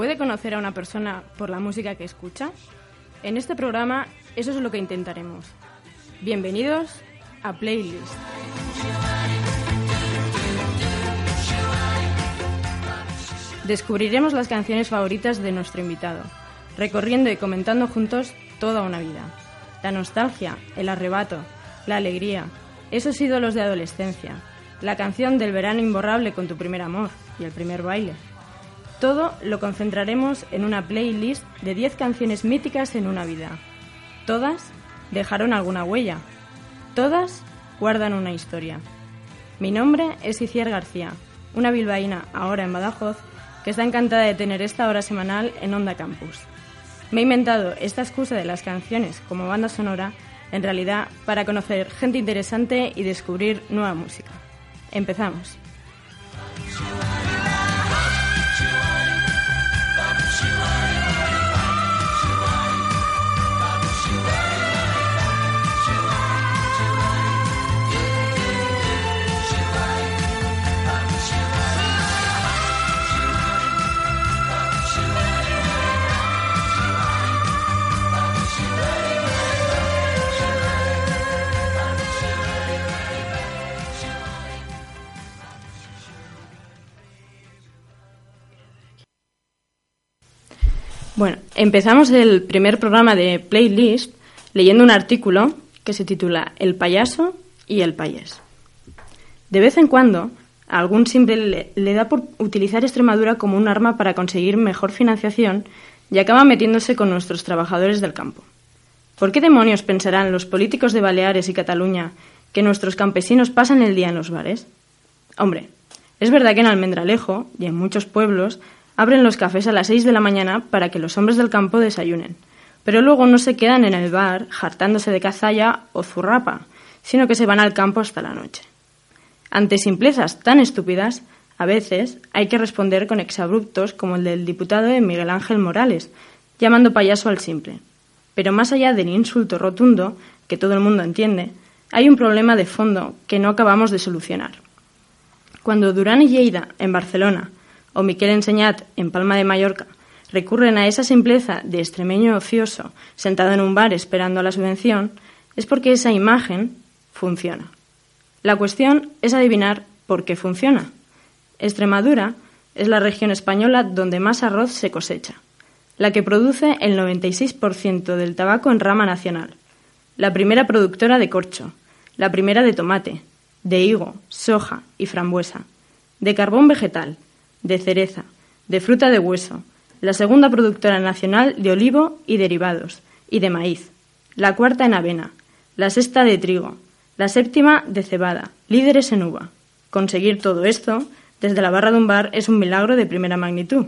puede conocer a una persona por la música que escucha? En este programa eso es lo que intentaremos. Bienvenidos a Playlist. Descubriremos las canciones favoritas de nuestro invitado, recorriendo y comentando juntos toda una vida. La nostalgia, el arrebato, la alegría, esos ídolos de adolescencia, la canción del verano imborrable con tu primer amor y el primer baile. Todo lo concentraremos en una playlist de 10 canciones míticas en una vida. Todas dejaron alguna huella. Todas guardan una historia. Mi nombre es Iciar García, una bilbaína ahora en Badajoz que está encantada de tener esta hora semanal en Onda Campus. Me he inventado esta excusa de las canciones como banda sonora, en realidad para conocer gente interesante y descubrir nueva música. Empezamos. Bueno, empezamos el primer programa de Playlist leyendo un artículo que se titula El payaso y el payés. De vez en cuando, a algún simple le, le, da por utilizar Extremadura como un arma para conseguir mejor financiación y acaba metiéndose con nuestros trabajadores del campo. ¿Por qué demonios pensarán los políticos de Baleares y Cataluña que nuestros campesinos pasan el día en los bares? Hombre, es verdad que en Almendralejo y en muchos pueblos abren los cafés a las seis de la mañana para que los hombres del campo desayunen, pero luego no se quedan en el bar jartándose de cazalla o zurrapa, sino que se van al campo hasta la noche. Ante simplezas tan estúpidas, a veces hay que responder con exabruptos como el del diputado de Miguel Ángel Morales, llamando payaso al simple. Pero más allá del insulto rotundo, que todo el mundo entiende, hay un problema de fondo que no acabamos de solucionar. Cuando Durán y Lleida, en Barcelona, o Miquel Enseñat en Palma de Mallorca recurren a esa simpleza de extremeño ocioso sentado en un bar esperando la subvención, es porque esa imagen funciona. La cuestión es adivinar por qué funciona. Extremadura es la región española donde más arroz se cosecha, la que produce el 96% del tabaco en rama nacional, la primera productora de corcho, la primera de tomate, de higo, soja y frambuesa, de carbón vegetal, de cereza, de fruta de hueso, la segunda productora nacional de olivo y derivados, y de maíz, la cuarta en avena, la sexta de trigo, la séptima de cebada, líderes en uva. Conseguir todo esto desde la barra de un bar es un milagro de primera magnitud.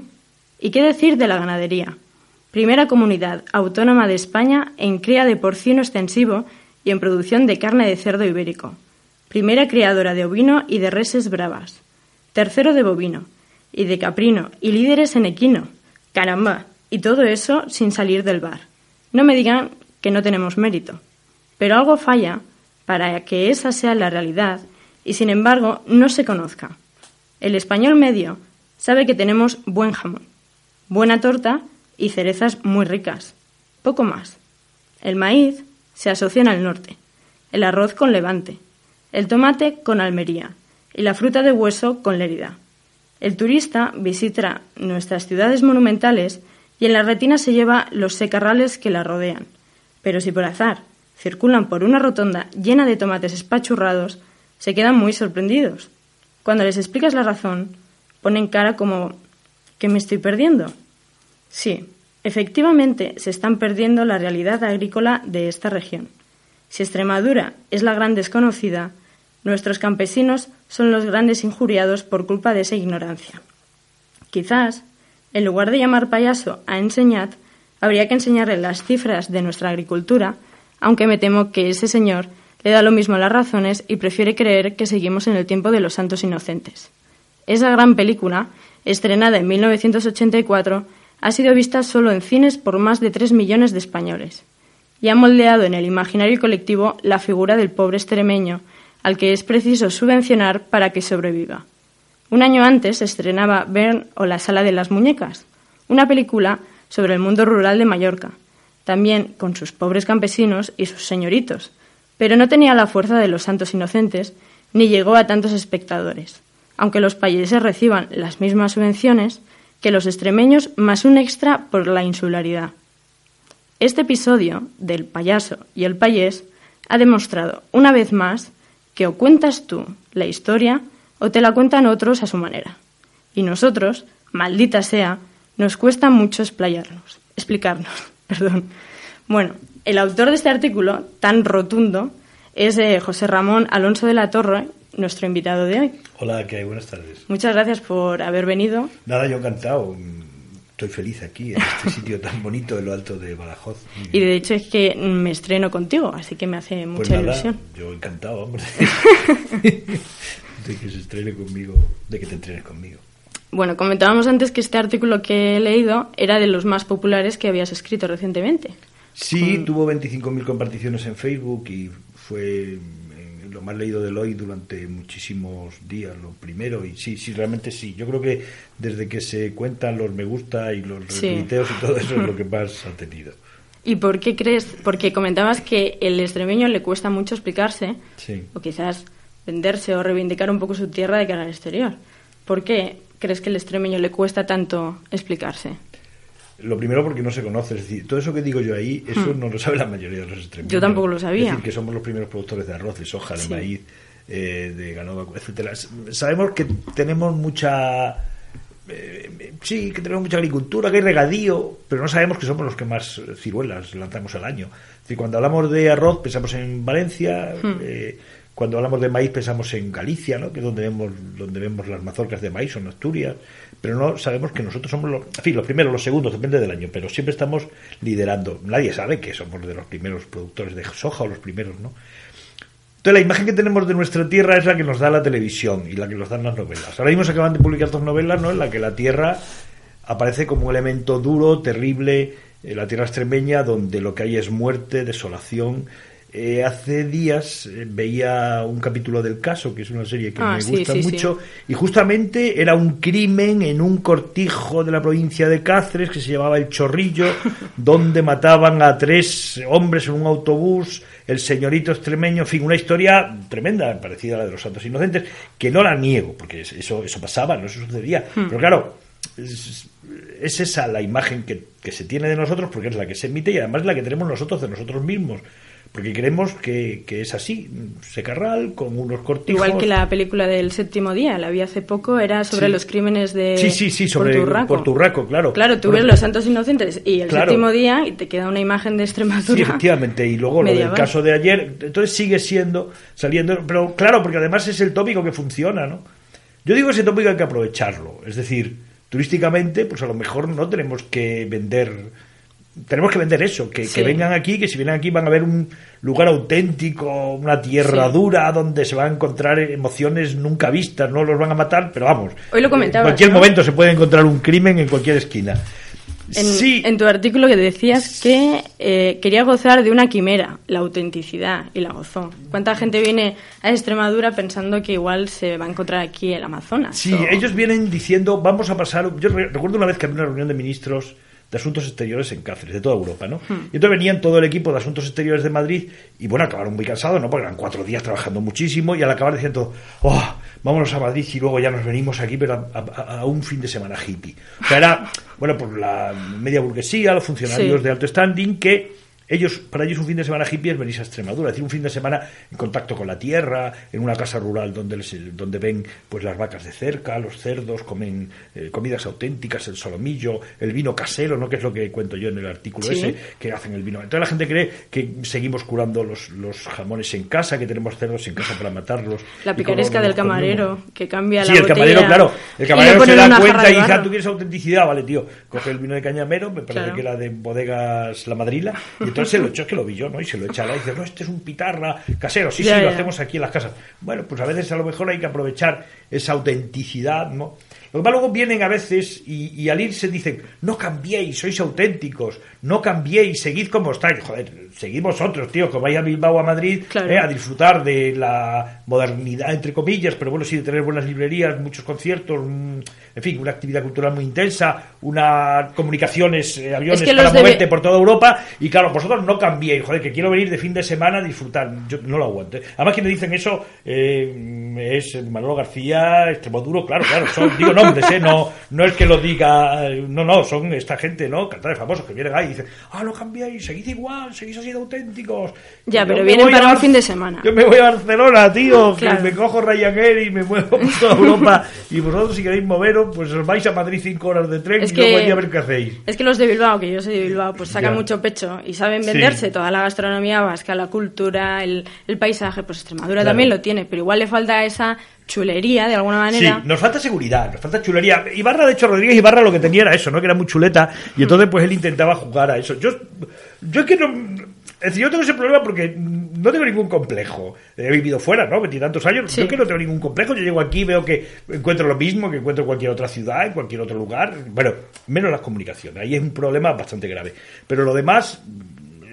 ¿Y qué decir de la ganadería? Primera comunidad autónoma de España en cría de porcino extensivo y en producción de carne de cerdo ibérico. Primera criadora de ovino y de reses bravas. Tercero de bovino y de caprino y líderes en equino. Caramba, y todo eso sin salir del bar. No me digan que no tenemos mérito. Pero algo falla para que esa sea la realidad y sin embargo no se conozca. El español medio sabe que tenemos buen jamón, buena torta y cerezas muy ricas. Poco más. El maíz se asocia el norte, el arroz con Levante, el tomate con Almería y la fruta de hueso con Lérida. El turista visita nuestras ciudades monumentales y en la retina se lleva los secarrales que la rodean. Pero si por azar circulan por una rotonda llena de tomates espachurrados, se quedan muy sorprendidos. Cuando les explicas la razón, ponen cara como ¿qué me estoy perdiendo? Sí, efectivamente se están perdiendo la realidad agrícola de esta región. Si Extremadura es la gran desconocida, nuestros campesinos son los grandes injuriados por culpa de esa ignorancia. Quizás, en lugar de llamar payaso a Enseñat, habría que enseñarle las cifras de nuestra agricultura, aunque me temo que ese señor le da lo mismo las razones y prefiere creer que seguimos en el tiempo de los santos inocentes. Esa gran película, estrenada en 1984, ha sido vista solo en cines por más de tres millones de españoles y ha moldeado en el imaginario colectivo la figura del pobre extremeño, al que es preciso subvencionar para que sobreviva. Un año antes estrenaba Bern o La Sala de las Muñecas, una película sobre el mundo rural de Mallorca, también con sus pobres campesinos y sus señoritos, pero no tenía la fuerza de los santos inocentes ni llegó a tantos espectadores, aunque los países reciban las mismas subvenciones que los extremeños más un extra por la insularidad. Este episodio del payaso y el payés ha demostrado una vez más que o cuentas tú la historia o te la cuentan otros a su manera. Y nosotros, maldita sea, nos cuesta mucho explayarnos, explicarnos. Perdón. Bueno, el autor de este artículo tan rotundo es eh, José Ramón Alonso de la Torre, nuestro invitado de hoy. Hola, ¿qué hay? Buenas tardes. Muchas gracias por haber venido. Nada, yo encantado. Estoy feliz aquí, en este sitio tan bonito de lo alto de Badajoz. Y de hecho es que me estreno contigo, así que me hace Pues mucha nada, ilusión. Yo encantado, hombre. de que se estrene conmigo, de que te entrenes conmigo. Bueno, comentábamos antes que este artículo que he leído era de los más populares que habías escrito recientemente. Sí, Mm. tuvo 25.000 comparticiones en Facebook y fue lo más leído del hoy durante muchísimos días, lo primero. Y sí, sí, realmente sí. Yo creo que desde que se cuentan los me gusta y los Sí. retuiteos y todo eso es lo que más ha tenido. ¿Y por qué crees? Porque comentabas que el extremeño le cuesta mucho explicarse, Sí. o quizás venderse o reivindicar un poco su tierra de cara al exterior. ¿Por qué crees que el extremeño le cuesta tanto explicarse? Lo primero porque no se conoce, es decir, todo eso que digo yo ahí, eso no lo sabe la mayoría de los extremos. Hmm. Yo tampoco lo sabía. Es decir, que somos los primeros productores de arroz, de soja, de Sí. maíz, eh, de ganado, etcétera. Sabemos que tenemos mucha eh, sí, que tenemos mucha agricultura, que hay regadío, pero no sabemos que somos los que más ciruelas lanzamos al año. Es decir, cuando hablamos de arroz pensamos en Valencia, Hmm. eh, cuando hablamos de maíz pensamos en Galicia, ¿no? que es donde vemos, donde vemos las mazorcas de maíz, o en Asturias, pero no sabemos que nosotros somos los, en los primeros, los segundos, depende del año, pero siempre estamos liderando. Nadie sabe que somos de los primeros productores de soja o los primeros, ¿no? Entonces la imagen que tenemos de nuestra tierra es la que nos da la televisión y la que nos dan las novelas. Ahora mismo se acaban de publicar dos novelas, ¿no? En la que la tierra aparece como un elemento duro, terrible, eh, la tierra extremeña, donde lo que hay es muerte, desolación. Eh, hace días eh, veía un capítulo del caso, que es una serie que Ah, me sí, gusta sí, sí. mucho, y justamente era un crimen en un cortijo de la provincia de Cáceres que se llamaba El Chorrillo, donde mataban a tres hombres en un autobús, el señorito extremeño, en fin, una historia tremenda, parecida a la de los Santos Inocentes, que no la niego, porque es- eso, eso pasaba, no eso sucedía. Pero claro, es, es esa la imagen que, que se tiene de nosotros, porque es la que se emite y además es la que tenemos nosotros de nosotros mismos. Porque creemos que, que es así, secarral, con unos cortijos. Igual que la película del séptimo día, la vi hace poco, era sobre Sí. los crímenes de Sí, sí, sí, sobre Porturraco. Porturraco, claro. Claro, tú ves los santos inocentes y el Claro. séptimo día y te queda una imagen de Extremadura. Sí, efectivamente. Y luego lo del medieval. caso de ayer, entonces sigue siendo, saliendo, pero claro, porque además es el tópico que funciona, ¿no? Yo digo ese tópico hay que aprovecharlo. Es decir, turísticamente, pues a lo mejor no tenemos que vender. Tenemos que vender eso, que, Sí. que vengan aquí, que si vienen aquí van a ver un lugar auténtico, una tierra Sí. dura, donde se van a encontrar emociones nunca vistas, no los van a matar, pero vamos. Hoy lo comentabas, En cualquier ¿no? momento se puede encontrar un crimen en cualquier esquina. En, Sí. en tu artículo que decías que eh, quería gozar de una quimera, la autenticidad, y la gozó. ¿Cuánta gente viene a Extremadura pensando que igual se va a encontrar aquí el Amazonas? Sí, o- ellos vienen diciendo, vamos a pasar. Yo re- recuerdo una vez que había una reunión de ministros de Asuntos Exteriores en Cáceres, de toda Europa, ¿no? Y entonces venían todo el equipo de Asuntos Exteriores de Madrid y, bueno, acabaron muy cansados, ¿no? Porque eran cuatro días trabajando muchísimo y al acabar diciendo, oh, vámonos a Madrid y luego ya nos venimos aquí, pero a, a- a un fin de semana hippie. O sea, era, bueno, por la media burguesía, los funcionarios Sí. de alto standing que ellos, para ellos un fin de semana hippie es venirse a Extremadura, es decir, un fin de semana en contacto con la tierra, en una casa rural donde, les- donde ven pues las vacas de cerca, los cerdos, comen eh, comidas auténticas, el solomillo, el vino casero, ¿no? que es lo que cuento yo en el artículo Sí. ese, que hacen el vino. Entonces la gente cree que seguimos curando los, los jamones en casa, que tenemos cerdos en casa para matarlos. La picaresca del comemos. camarero, que cambia Sí, la el botella camarero, claro. El camarero se da cuenta y dice. "Ah, tú quieres autenticidad, vale, tío. Coge el vino de cañamero, me parece Claro. que era de bodegas La Madrila, y entonces se lo echó, es que lo vi yo, ¿no? Y se lo echa a la y dice, no, este es un pitarra casero, sí, Ya, sí, lo hacemos aquí en las casas. Bueno, pues a veces a lo mejor hay que aprovechar esa autenticidad, ¿no? Lo que luego vienen a veces y, y al irse dicen, no cambiéis, sois auténticos, no cambiéis, seguid como estáis. Joder, seguid vosotros, tío, que vais a Bilbao a Madrid Claro. eh, a disfrutar de la modernidad, entre comillas, pero bueno, sí, de tener buenas librerías, muchos conciertos, mm, en fin, una actividad cultural muy intensa, unas comunicaciones, eh, aviones Es que para debe- moverte por toda Europa, y claro, vosotros no cambiéis, joder, que quiero venir de fin de semana a disfrutar, yo no lo aguanto. ¿eh? Además, quienes dicen eso eh, es Manolo García, Extremoduro, claro, claro, son, digo nombres, ¿eh? no, no es que lo diga, no, no, son esta gente, ¿no? Cantantes famosos que vienen ahí y dicen, ah, no cambiéis, seguid igual, seguís así de auténticos. Ya, pero vienen para un fin de semana. Yo me voy a Barcelona, tío, Claro. que me cojo Ryanair y me muevo por toda Europa, y vosotros si queréis moveros, pues os vais a Madrid cinco horas de tren Es y luego que- allí a ver qué hacéis. Es que los de Bilbao, que yo soy de Bilbao, pues sacan Ya. mucho pecho y saben Sí. venderse toda la gastronomía vasca, la cultura, el, el paisaje. Pues Extremadura Claro. también lo tiene, pero igual le falta esa chulería de alguna manera. Sí, nos falta seguridad, nos falta chulería. Ibarra, de hecho, Rodríguez Ibarra lo que tenía era eso, ¿no? Que era muy chuleta y entonces pues él intentaba jugar a eso. Yo, yo es que no... Es decir, yo tengo ese problema porque no tengo ningún complejo. He vivido fuera, ¿no? Veintitantos años. Sí. Yo que no tengo ningún complejo. Yo llego aquí, veo que encuentro lo mismo que encuentro en cualquier otra ciudad, en cualquier otro lugar. Bueno, menos las comunicaciones. Ahí es un problema bastante grave. Pero lo demás,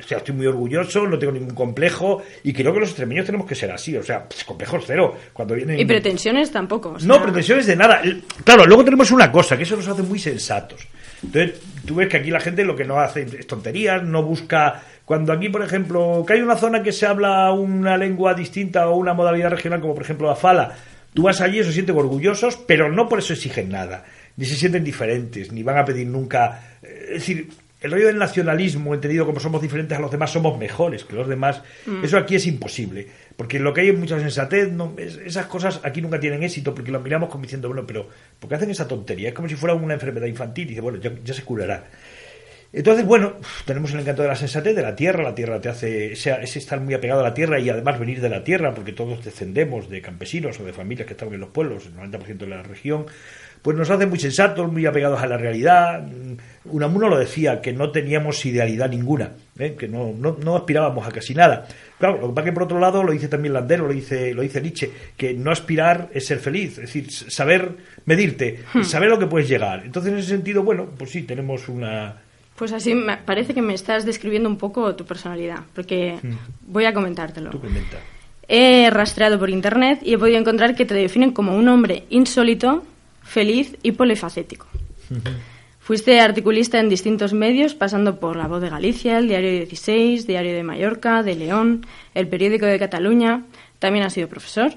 sea, estoy muy orgulloso, no tengo ningún complejo y creo que los extremeños tenemos que ser así. O sea, pues, complejos cero. Cuando vienen... Y pretensiones tampoco. o sea, No, pretensiones de nada. Claro, luego tenemos una cosa, que eso nos hace muy sensatos. Entonces, tú ves que aquí la gente lo que no hace es tonterías, no busca... Cuando aquí, por ejemplo, que hay una zona que se habla una lengua distinta o una modalidad regional, como por ejemplo la fala, tú vas allí y se sienten orgullosos, pero no por eso exigen nada, ni se sienten diferentes, ni van a pedir nunca... eh, Es decir, el rollo del nacionalismo, entendido como somos diferentes a los demás, somos mejores que los demás, eso aquí es imposible. Porque lo que hay es mucha sensatez, no, es- esas cosas aquí nunca tienen éxito, porque lo miramos como diciendo, bueno, pero ¿por qué hacen esa tontería? Es como si fuera una enfermedad infantil, y dice, bueno, ya, ya se curará. Entonces, bueno, tenemos el encanto de la sensatez, de la tierra, la tierra te hace, ese estar muy apegado a la tierra y además venir de la tierra, porque todos descendemos de campesinos o de familias que estaban en los pueblos, el 90% de la región, pues nos hace muy sensatos, muy apegados a la realidad. Unamuno lo decía, que no teníamos idealidad ninguna, ¿eh? que no, no, no aspirábamos a casi nada. Claro, lo que pasa que por otro lado lo dice también Landero, lo dice, lo dice Nietzsche, que no aspirar es ser feliz, es decir, saber medirte, saber lo que puedes llegar. Entonces, en ese sentido, bueno, pues sí, tenemos una, Pues así me parece que me estás describiendo un poco tu personalidad, porque voy a comentártelo. Tú comenta. He rastreado por internet y he podido encontrar que te definen como un hombre insólito, feliz y polifacético. Fuiste articulista en distintos medios, pasando por La Voz de Galicia, el Diario 16, Diario de Mallorca, de León, el Periódico de Cataluña. También has sido profesor.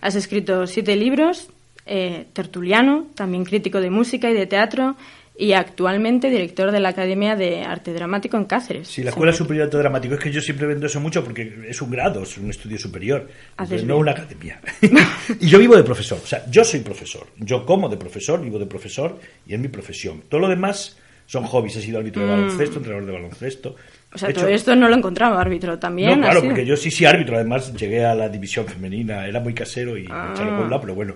Has escrito siete libros, eh, tertuliano, también crítico de música y de teatro, y actualmente director de la Academia de Arte Dramático en Cáceres. Sí, la Escuela Superior de Arte Dramático. Es que yo siempre vendo eso mucho porque es un grado, es un estudio superior, no una academia. y yo vivo de profesor, o sea, yo soy profesor. Yo como de profesor, vivo de profesor y es mi profesión. Todo lo demás son hobbies. He sido árbitro de baloncesto, entrenador de baloncesto. Mm. O sea, De todo hecho- esto no lo encontraba árbitro también. No, claro, porque yo sí, sí, árbitro. Además, llegué a la división femenina. Era muy casero y Ah. echarlo por un lado, pero bueno.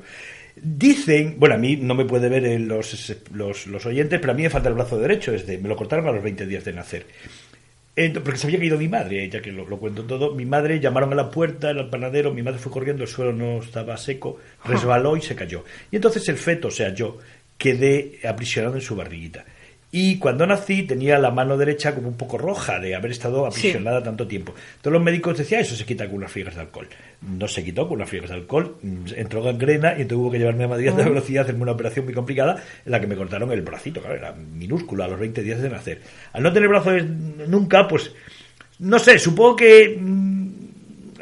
Dicen, bueno, a mí no me puede ver en los, los, los oyentes, pero a mí me falta el brazo derecho. Desde, me lo cortaron a los 20 días de nacer. Porque se había caído mi madre, ya que lo, lo cuento todo. Mi madre llamaron a la puerta, el panadero, mi madre fue corriendo, el suelo no estaba seco, resbaló y se cayó. Y entonces el feto, o sea, yo, quedé aprisionado en su barriguita. Y cuando nací tenía la mano derecha como un poco roja de haber estado aprisionada tanto tiempo. Todos los médicos decían, eso se quita con unas friegas de alcohol. No se quitó con unas friegas de alcohol, mm, entró gangrena y tuvo que llevarme a Madrid a de velocidad, hacerme una operación muy complicada en la que me cortaron el bracito, claro, era minúsculo a los 20 días de nacer. Al no tener brazos nunca, pues, no sé, supongo que mm,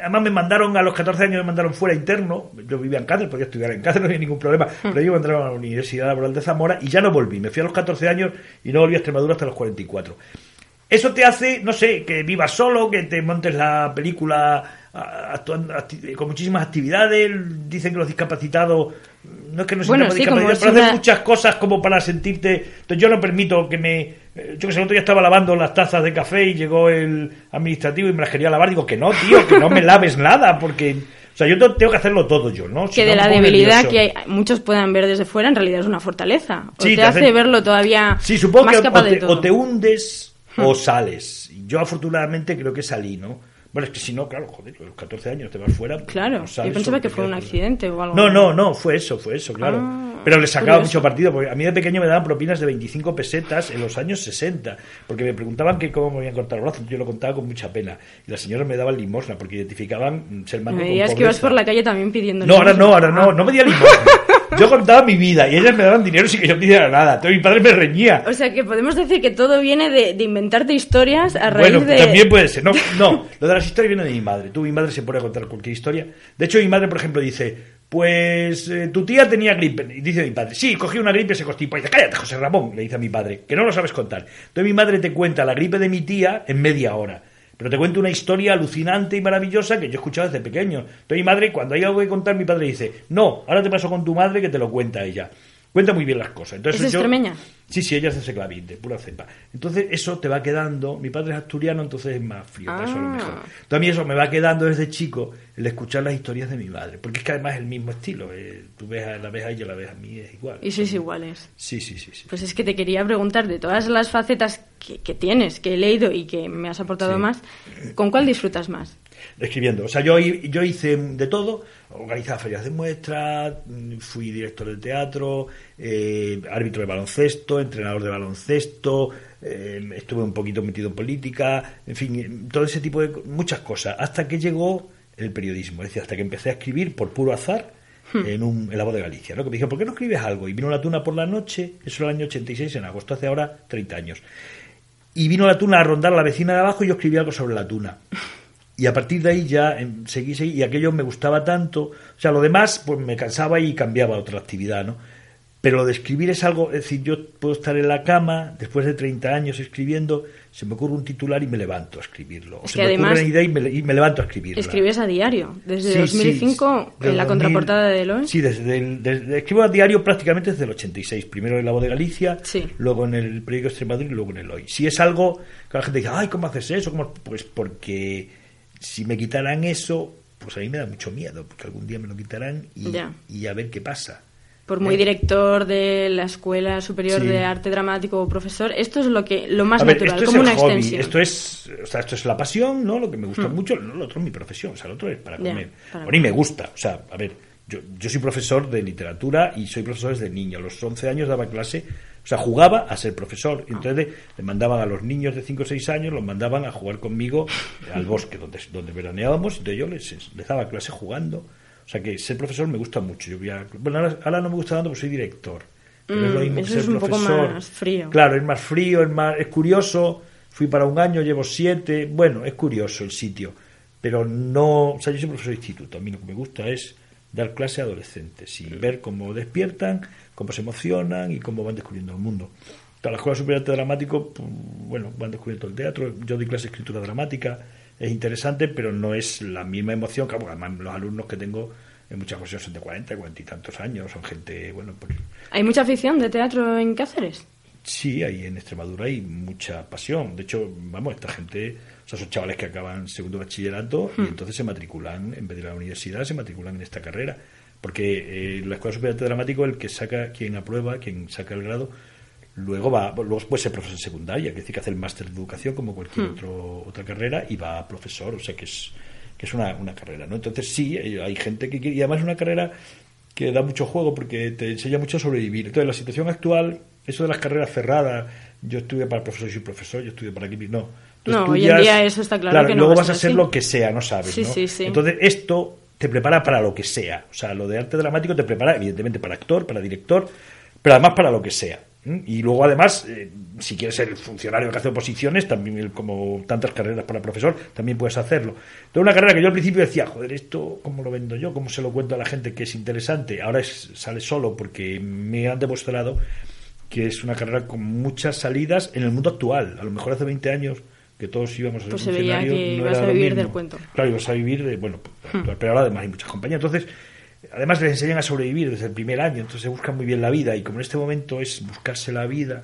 además me mandaron a los 14 años, me mandaron fuera interno. Yo vivía en Cáceres, podía estudiar en Cáceres, no había ningún problema. Hmm. Pero ellos me mandaron a la Universidad Laboral de Zamora y ya no volví. Me fui a los 14 años y no volví a Extremadura hasta los 44. Eso te hace, no sé, que vivas solo, que te montes la película actuando, con muchísimas actividades. Dicen que los discapacitados no es que no se bueno, sí, pero hacen muchas cosas como para sentirte. Entonces yo no permito que me. Eh, yo que sé, el otro día estaba lavando las tazas de café y llegó el administrativo y me las quería lavar. Digo que no, tío, que no me laves nada, porque. O sea, yo tengo que hacerlo todo yo, ¿no? que de la debilidad que muchos puedan ver desde fuera, en realidad es una fortaleza. O te, hace verlo todavía sí, supongo más que capaz de todo. o te hundes o hmm. sales. Yo afortunadamente creo que salí, ¿no? Bueno, es que si no, claro, joder, a los 14 años te vas fuera. Claro, yo pensaba que fue un accidente o algo. No, no, no, fue eso, fue eso, claro. Ah, Pero le sacaba mucho partido, porque a mí de pequeño me daban propinas de 25 pesetas en los años 60, porque me preguntaban que cómo me habían cortado el brazo, yo lo contaba con mucha pena. Y las señoras me daban limosna, porque identificaban ser manco Me es que ibas por la calle también pidiendo No, ahora no, ahora no, no me limosna. Yo contaba mi vida y ellas me daban dinero sin que yo pidiera nada. Entonces mi padre me reñía. O sea que podemos decir que todo viene de, inventarte historias a raíz bueno, de. También puede ser. No, no, lo de las historias viene de mi madre. Tú, mi madre se pone a contar cualquier historia. De hecho, mi madre, por ejemplo, dice: Pues eh, tu tía tenía gripe. Y dice mi padre: Sí, cogí una gripe y se constipó. Y dice: Cállate, José Ramón, le dice a mi padre, que no lo sabes contar. Entonces mi madre te cuenta la gripe de mi tía en media hora. Pero te cuento una historia alucinante y maravillosa que yo he escuchado desde pequeño. Entonces mi madre, cuando hay algo que contar, mi padre dice, no, ahora te paso con tu madre que te lo cuenta ella. Cuenta muy bien las cosas. Entonces, ¿Es extremeña? Sí, sí, ella es de Seclavín, de pura cepa. Entonces eso te va quedando. Mi padre es asturiano, entonces es más frío, eso lo mejor. Ah. Entonces a mí eso me va quedando desde chico el escuchar las historias de mi madre. Porque es que además es el mismo estilo. Eh, tú ves a, la ves a ella, la ves a mí, es igual. Y sois iguales. Sí, sí, sí, sí. Pues es que te quería preguntar de todas las facetas que, tienes, que he leído y que me has aportado más, ¿con cuál disfrutas más? Escribiendo. O sea, yo, yo hice de todo, organizaba ferias de muestras, fui director de teatro, eh, árbitro de baloncesto, entrenador de baloncesto, eh, estuve un poquito metido en política, en fin, todo ese tipo de muchas cosas, hasta que llegó el periodismo, es decir, hasta que empecé a escribir por puro azar hmm. en, un, en la voz de Galicia, ¿no? que me dijeron, ¿por qué no escribes algo? Y vino la tuna por la noche, eso era el año 86, en agosto, hace ahora 30 años. Y vino la tuna a rondar a la vecina de abajo y yo escribí algo sobre la tuna. Y a partir de ahí ya em, seguí, seguí, y aquello me gustaba tanto, o sea, lo demás pues me cansaba y cambiaba a otra actividad, ¿no? Pero lo de escribir es algo, es decir, yo puedo estar en la cama después de 30 años escribiendo, se me ocurre un titular y me levanto a escribirlo. O se me ocurre una idea y me, levanto a escribirlo. Escribes a diario, desde 2005 en la contraportada de Eloy. Sí, desde, el, escribo a diario prácticamente desde el 86. Primero en La Voz de Galicia, luego en el periódico Extremadura y luego en Eloy. Si es algo que la gente dice, ay, ¿cómo haces eso? Pues porque si me quitaran eso, pues a mí me da mucho miedo, porque algún día me lo quitarán y, a ver qué pasa. Por muy ¿Eh? director de la Escuela Superior de Arte Dramático o profesor, esto es lo que lo más natural, como una extensión. Esto es, o sea, esto es la pasión, ¿no? Lo que me gusta hmm. mucho, lo otro es mi profesión, o sea, lo otro es para comer. a mí me gusta, o sea, a ver, yo, yo soy profesor de literatura y soy profesor desde niño. A los 11 años daba clase o sea, jugaba a ser profesor. Y entonces le mandaban a los niños de 5 o 6 años, los mandaban a jugar conmigo al bosque donde, donde veraneábamos. Y entonces yo les, les daba clase jugando. O sea que ser profesor me gusta mucho. Yo bueno, ahora, no me gusta tanto porque soy director. Pero es lo mismo mm, que ser es un profesor. Poco más frío. Claro, es más frío, es más es curioso. Fui para un año, llevo siete. Bueno, es curioso el sitio. Pero no. O sea, yo soy profesor de instituto. A mí lo que me gusta es dar clase a adolescentes y ver cómo despiertan, cómo se emocionan y cómo van descubriendo el mundo. Para la Escuela Superior de Dramático, pues, bueno, van descubriendo el teatro. Yo doy clase de escritura dramática, es interesante, pero no es la misma emoción. Claro, además los alumnos que tengo en muchas ocasiones son de 40, 40 y tantos años, son gente, bueno, pues... ¿Hay mucha afición de teatro en Cáceres? Sí, hay en Extremadura hay mucha pasión. De hecho, vamos, esta gente, o sea, son chavales que acaban segundo bachillerato y hmm. entonces se matriculan, en vez de la universidad, se matriculan en esta carrera. Porque eh, la Escuela Superior de Dramático, el que saca, quien aprueba, quien saca el grado, luego va, luego puede ser profesor secundaria, que decir que hace el máster de educación como cualquier hmm. otro, otra carrera y va a profesor, o sea que es, que es una, una carrera, ¿no? Entonces sí, hay gente que quiere, y además es una carrera que da mucho juego porque te enseña mucho a sobrevivir. Entonces la situación actual eso de las carreras cerradas, yo estudié para profesor y soy profesor, yo estudié para químico. No. no, hoy en día eso está claro, que no luego vas a ser lo que sea, no sabes. Sí, ¿no? sí, sí. Entonces, esto te prepara para lo que sea. O sea, lo de arte dramático te prepara, evidentemente, para actor, para director, pero además para lo que sea. Y luego, además, eh, si quieres ser funcionario que hace oposiciones, también, como tantas carreras para profesor, también puedes hacerlo. Entonces, una carrera que yo al principio decía, joder, esto, ¿cómo lo vendo yo? ¿Cómo se lo cuento a la gente que es interesante? Ahora sale solo porque me han demostrado que es una carrera con muchas salidas en el mundo actual. A lo mejor hace 20 años que todos íbamos a ser pues se veía que ibas a vivir del cuento. Claro, ibas a vivir de, bueno, hmm. pero ahora además hay muchas compañías. Entonces, además les enseñan a sobrevivir desde el primer año, entonces se buscan muy bien la vida y como en este momento es buscarse la vida,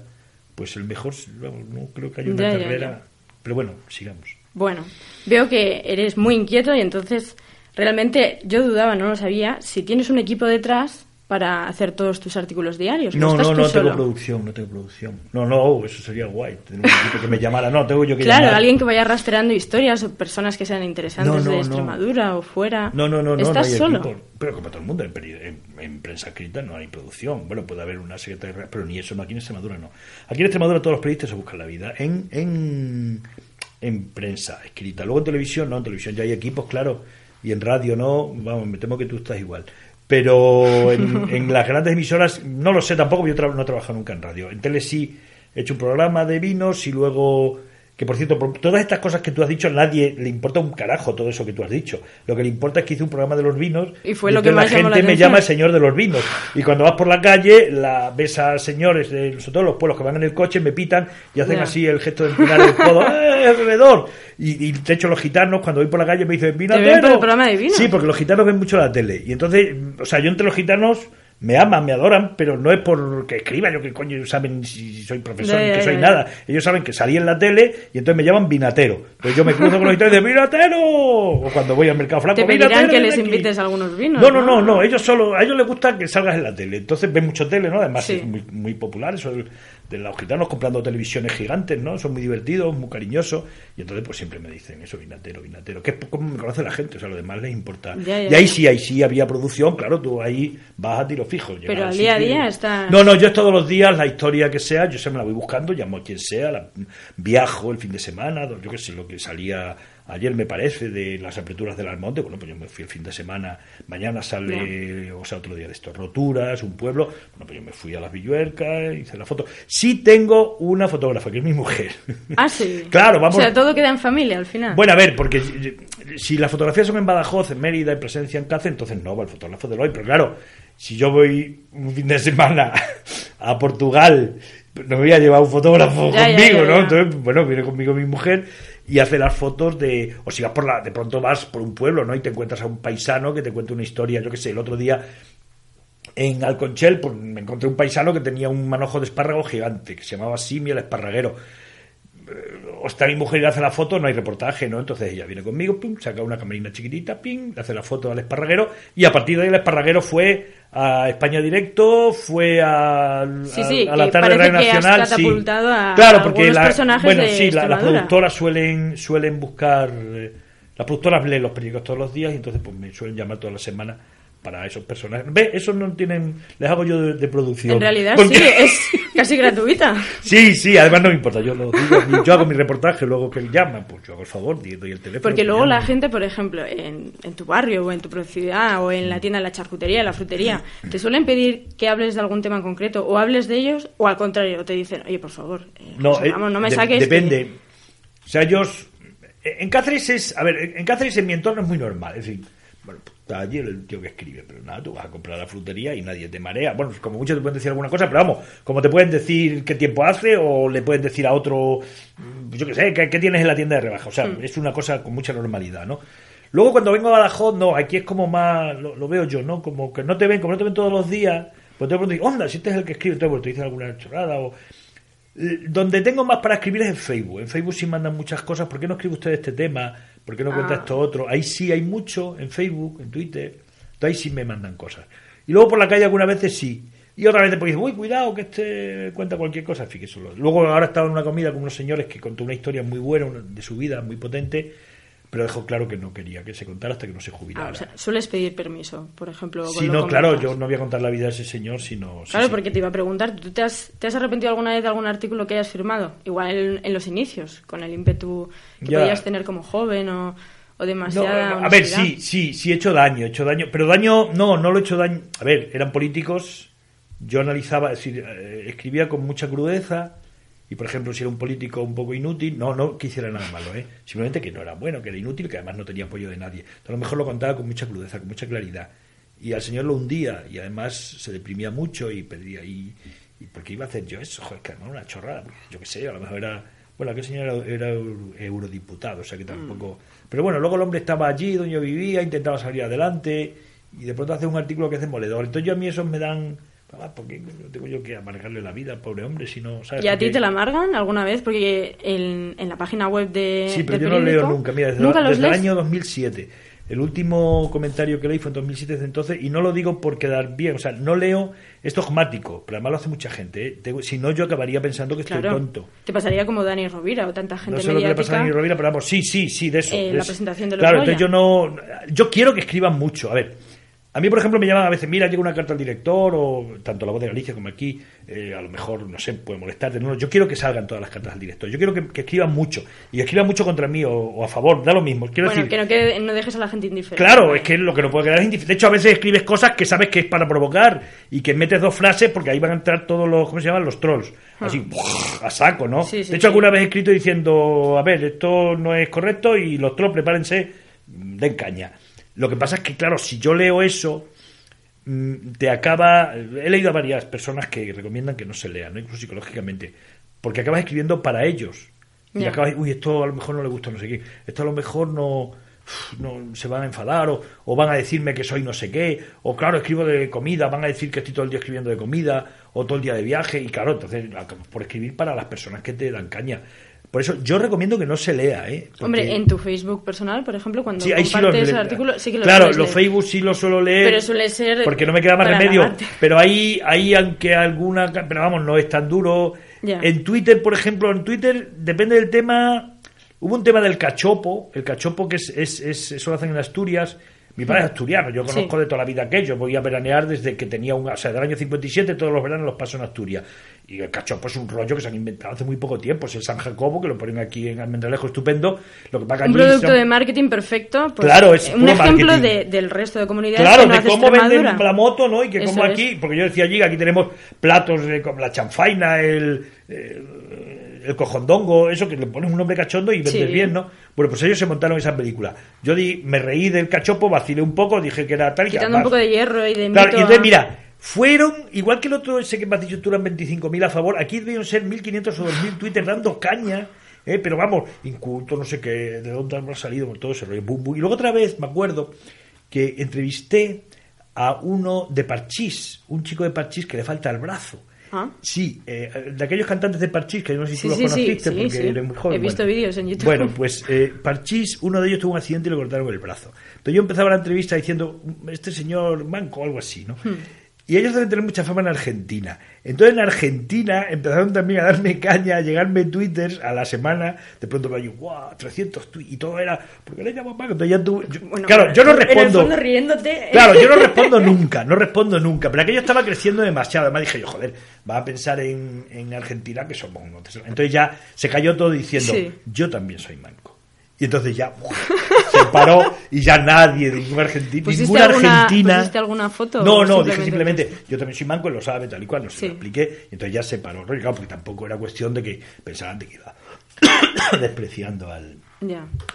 pues el mejor, no creo que haya una carrera, pero bueno, sigamos. Bueno, veo que eres muy inquieto y entonces realmente yo dudaba, no lo sabía, si tienes un equipo detrás para hacer todos tus artículos diarios. No, no, no tengo producción, no tengo producción. No, no, eso sería guay, tener un equipo que me llamara. No, tengo yo que Claro, alguien que vaya rastreando historias o personas que sean interesantes de Extremadura o fuera. No, no, no, ¿Estás no, solo? Pero como todo el mundo, en, prensa escrita no hay producción. Bueno, puede haber una secretaria, pero ni eso, no, aquí en Extremadura no. Aquí en Extremadura todos los periodistas se buscan la vida en, en, en prensa escrita. Luego en televisión, no, en televisión ya hay equipos, claro, y en radio no, vamos, me temo que tú estás igual pero en, las grandes emisoras no lo sé tampoco, yo no he trabajado nunca en radio. En tele sí he hecho un programa de vinos y luego que por cierto, por todas estas cosas que tú has dicho, a nadie le importa un carajo todo eso que tú has dicho. Lo que le importa es que hice un programa de los vinos y fue lo que la gente me llama el señor de los vinos. Y cuando vas por la calle, la, ves a señores, de, sobre todo los pueblos que van en el coche, me pitan y hacen así el gesto de empinar el codo, ¡eh, alrededor! Y, de hecho los gitanos, cuando voy por la calle, me dicen, ¡vinatero! programa de vino? Sí, porque los gitanos ven mucho la tele. Y entonces, o sea, yo entre los gitanos me aman, me adoran, pero no es porque escriba yo que coño saben si soy profesor ni que soy nada. Ellos saben que salí en la tele y entonces me llaman vinatero. Entonces yo me cruzo con los gitanos de vinatero o cuando voy al mercado franco. Te pedirán que les invites algunos vinos. No, no, no, no, ellos solo a ellos les gusta que salgas en la tele. Entonces ven mucho tele, ¿no? Además es muy, muy popular eso de los gitanos comprando televisiones gigantes, ¿no? Son muy divertidos, muy cariñosos. Y entonces, pues siempre me dicen eso, vinatero, vinatero. Que es como me conoce la gente, o sea, lo demás les importa. y ahí sí, ahí sí había producción, claro, tú ahí vas a tiro fijo. Pero al día a día está. No, no, yo todos los días, la historia que sea, yo se me la voy buscando, llamo a quien sea, viajo el fin de semana, yo qué sé, lo que salía ayer me parece de las aperturas del Almonte, bueno, pues yo me fui el fin de semana, mañana sale, o sea, otro día de estos, roturas, un pueblo, bueno, pues yo me fui a las Villuercas, hice la foto. Sí tengo una fotógrafa, que es mi mujer. Ah, sí. claro, vamos. O sea, todo queda en familia al final. Bueno, a ver, porque si las fotografías son en Badajoz, en Mérida, en presencia en Cáceres, entonces no va el fotógrafo de hoy, pero claro, si yo voy un fin de semana a Portugal, no voy a llevar un fotógrafo conmigo, ¿no? Entonces, bueno, viene conmigo mi mujer y hace las fotos de o si vas por la de pronto vas por un pueblo no y te encuentras a un paisano que te cuenta una historia yo qué sé el otro día en Alconchel pues, me encontré un paisano que tenía un manojo de espárrago gigante que se llamaba Simi el esparraguero o está mi mujer y le hace la foto, no hay reportaje, ¿no? Entonces ella viene conmigo, pum, saca una camarina chiquitita, ping, le hace la foto al esparraguero y a partir de ahí el esparraguero fue a España Directo, fue a, a, la tarde Radio Nacional, sí. claro, porque la, bueno, sí, las productoras suelen suelen buscar eh, las productoras leen los periódicos todos los días y entonces pues me suelen llamar toda la semana para esos personajes. Ve, esos no tienen, les hago yo de, producción. En realidad sí, es casi gratuita. sí, sí, además no me importa, yo lo digo, yo hago mi reportaje, luego que llaman, pues yo hago el favor, doy el teléfono. Porque luego la gente, por ejemplo, en, en, tu barrio o en tu ciudad o en la tienda de la charcutería, la frutería, te suelen pedir que hables de algún tema en concreto o hables de ellos o al contrario, te dicen, oye, por favor, eh, no, eh, vamos, no me saques. Depende. O sea, ellos... En Cáceres es, a ver, en Cáceres en mi entorno es muy normal, es decir, bueno, está allí el tío que escribe, pero nada, tú vas a comprar la frutería y nadie te marea. Bueno, como muchos te pueden decir alguna cosa, pero vamos, como te pueden decir qué tiempo hace o le pueden decir a otro, mm, yo qué sé, qué, tienes en la tienda de rebaja. O sea, hmm. es una cosa con mucha normalidad, ¿no? Luego cuando vengo a Badajoz, no, aquí es como más, lo, veo yo, ¿no? Como que no te ven, como no te ven todos los días, pues te pregunto, onda, si este es el que escribe, pues, te dicen alguna chorrada o... Donde tengo más para escribir es en Facebook. En Facebook sí mandan muchas cosas. ¿Por qué no escribe usted este tema? ¿Por qué no cuenta ah. esto otro? Ahí sí hay mucho, en Facebook, en Twitter. Entonces ahí sí me mandan cosas. Y luego por la calle algunas veces sí. Y otra vez pues uy, cuidado, que este cuenta cualquier cosa. Fíjese. Luego ahora estaba en una comida con unos señores que contó una historia muy buena de su vida, muy potente. Pero dejó claro que no quería que se contara hasta que no se jubilara. Ah, o sea, sueles pedir permiso, por ejemplo. Sí, no, claro, yo no voy a contar la vida de ese señor, sino... Claro, sí. porque te iba a preguntar, ¿tú te has, te has arrepentido alguna vez de algún artículo que hayas firmado? Igual en, en los inicios, con el ímpetu que Ya. podías tener como joven o, o No, demasiada a ver, sí, sí, sí he hecho daño, he hecho daño, pero daño, no, no lo he hecho daño. A ver, eran políticos, yo analizaba, es decir, eh, escribía con mucha crudeza, y por ejemplo, si era un político un poco inútil, no, no que hiciera nada malo, ¿eh? simplemente que no era bueno, que era inútil, que además no tenía apoyo de nadie. Entonces, a lo mejor lo contaba con mucha crudeza, con mucha claridad. Y al señor lo hundía, y además se deprimía mucho y pedía, y, y ¿por qué iba a hacer yo eso? Joder, que no, una chorrada, yo qué sé, a lo mejor era. Bueno, aquel señor era, era euro- eurodiputado, o sea que tampoco. Pero bueno, luego el hombre estaba allí donde yo vivía, intentaba salir adelante, y de pronto hace un artículo que hace moledor. Entonces yo a mí esos me dan. Ah, ¿Por qué tengo yo que amargarle la vida al pobre hombre si no sabes? ¿Y a Porque- ti te la amargan alguna vez? Porque en, en la página web de. Sí, pero yo no leo nunca. Mira, desde, ¿Nunca los desde el año 2007. El último comentario que leí fue en 2007 desde entonces, y no lo digo por quedar bien, o sea, no leo, es dogmático, pero además lo hace mucha gente. ¿eh? Si no, yo acabaría pensando que estoy Claro. tonto. Te pasaría como Dani Rovira o tanta gente No sé lo que le pasa a Dani Rovira, pero vamos, sí, sí, sí, de eso. Eh, de la eso. presentación de los Claro, Goya. entonces yo no. Yo quiero que escriban mucho. A ver, a mí, por ejemplo, me llaman a veces, mira, llega una carta al director, o tanto la voz de Galicia como aquí, eh, a lo mejor, no sé, puede molestarte. No, yo quiero que salgan todas las cartas al director. Yo quiero que, que escriban mucho. Y escriban mucho contra mí o, o a favor, da lo mismo. Quiero Bueno, decir, que no, quede- no dejes a la gente indiferente. Claro, es que lo que no puede quedar es indiferente. De hecho, a veces escribes cosas que sabes que es para provocar y que metes dos frases porque ahí van a entrar todos los, ¿cómo se llaman? Los trolls. Así, a saco, ¿no? Ah. Sí, sí, de hecho, sí. alguna vez he escrito diciendo, a ver, esto no es correcto y los trolls, prepárense, den caña. Lo que pasa es que, claro, si yo leo eso, mm, te acaba. He leído a varias personas que recomiendan que no se lean, ¿no? incluso psicológicamente, porque acabas escribiendo para ellos. Y acabas, uy, esto a lo mejor no le gusta no sé qué, esto a lo mejor no, no se van a enfadar o, o van a decirme que soy no sé qué, o claro, escribo de comida, van a decir que estoy todo el día escribiendo de comida, o todo el día de viaje, y claro, entonces acabas por escribir para las personas que te dan caña. Por eso yo recomiendo que no se lea, ¿eh? Porque- Hombre, en tu Facebook personal, por ejemplo, cuando Sí, sí compartes los artículo, sí que lo Claro, los leer. Facebook sí los suelo leer. Pero suele ser Porque no me queda más remedio. Pero ahí, ahí, aunque alguna. Pero vamos, no es tan duro. Ya. En Twitter, por ejemplo, en Twitter, depende del tema. Hubo un tema del cachopo. El cachopo, que es, es, es- eso lo hacen en Asturias. Mi padre es asturiano, yo conozco Sí. de toda la vida aquello. Voy a veranear desde que tenía un. O sea, del año 57, todos los veranos los paso en Asturias. Y el cachopo es un rollo que se han inventado hace muy poco tiempo. Es el San Jacobo, que lo ponen aquí en Almendralejo, estupendo. Lo que que Un producto son- de marketing perfecto. pues, Claro, es un ejemplo de- del resto de comunidades Claro, que no de hace cómo venden la moto, ¿no? Y que Eso como es. aquí, porque yo decía allí, aquí tenemos platos de, como la chanfaina, el, el, el cojondongo, eso que le pones un nombre cachondo y vendes Sí. bien, ¿no? Bueno, pues ellos se montaron esa película. Yo di, me reí del cachopo, vacilé un poco, dije que era tal y Quitando un poco de hierro y de Claro, y entonces, a- mira, fueron, igual que el otro ese que me has dicho tú, eran 25.000 a favor, aquí debieron ser 1.500 o 2.000 Twitter dando caña, ¿eh? pero vamos, inculto, no sé qué, de dónde habrá salido todo ese rollo, bum, bum. Y luego otra vez me acuerdo que entrevisté a uno de Parchís, un chico de Parchís que le falta el brazo. Sí, eh, de aquellos cantantes de Parchís, que no sé si Sí, tú los sí, conociste sí, porque eres muy joven. He visto bueno. vídeos en YouTube. Bueno, pues eh, Parchís, uno de ellos tuvo un accidente y le cortaron el brazo. Entonces yo empezaba la entrevista diciendo, este señor manco o algo así, ¿no? Hmm. Y ellos deben tener mucha fama en Argentina. Entonces en Argentina empezaron también a darme caña, a llegarme twitters a la semana. De pronto me digo, wow, 300 tweets. Y todo era, ¿por qué le llaman manco? Entonces ya tuve- yo- Bueno, claro, yo no En el respondo. fondo riéndote. Claro, yo no respondo nunca, no respondo nunca. Pero aquello estaba creciendo demasiado. Además dije yo, joder, va a pensar en, en Argentina que somos unos. Entonces ya se cayó todo diciendo, Sí. yo también soy manco. Y entonces ya se paró y ya nadie de ningún argentino, ¿Pusiste ninguna alguna- argentina. pusiste alguna foto No, no, dije simplemente simplemente, yo también soy manco, lo sabe, tal y cual, no se Sí. lo expliqué. Y entonces ya se paró. Claro, porque tampoco era cuestión de que pensaran de que iba despreciando al,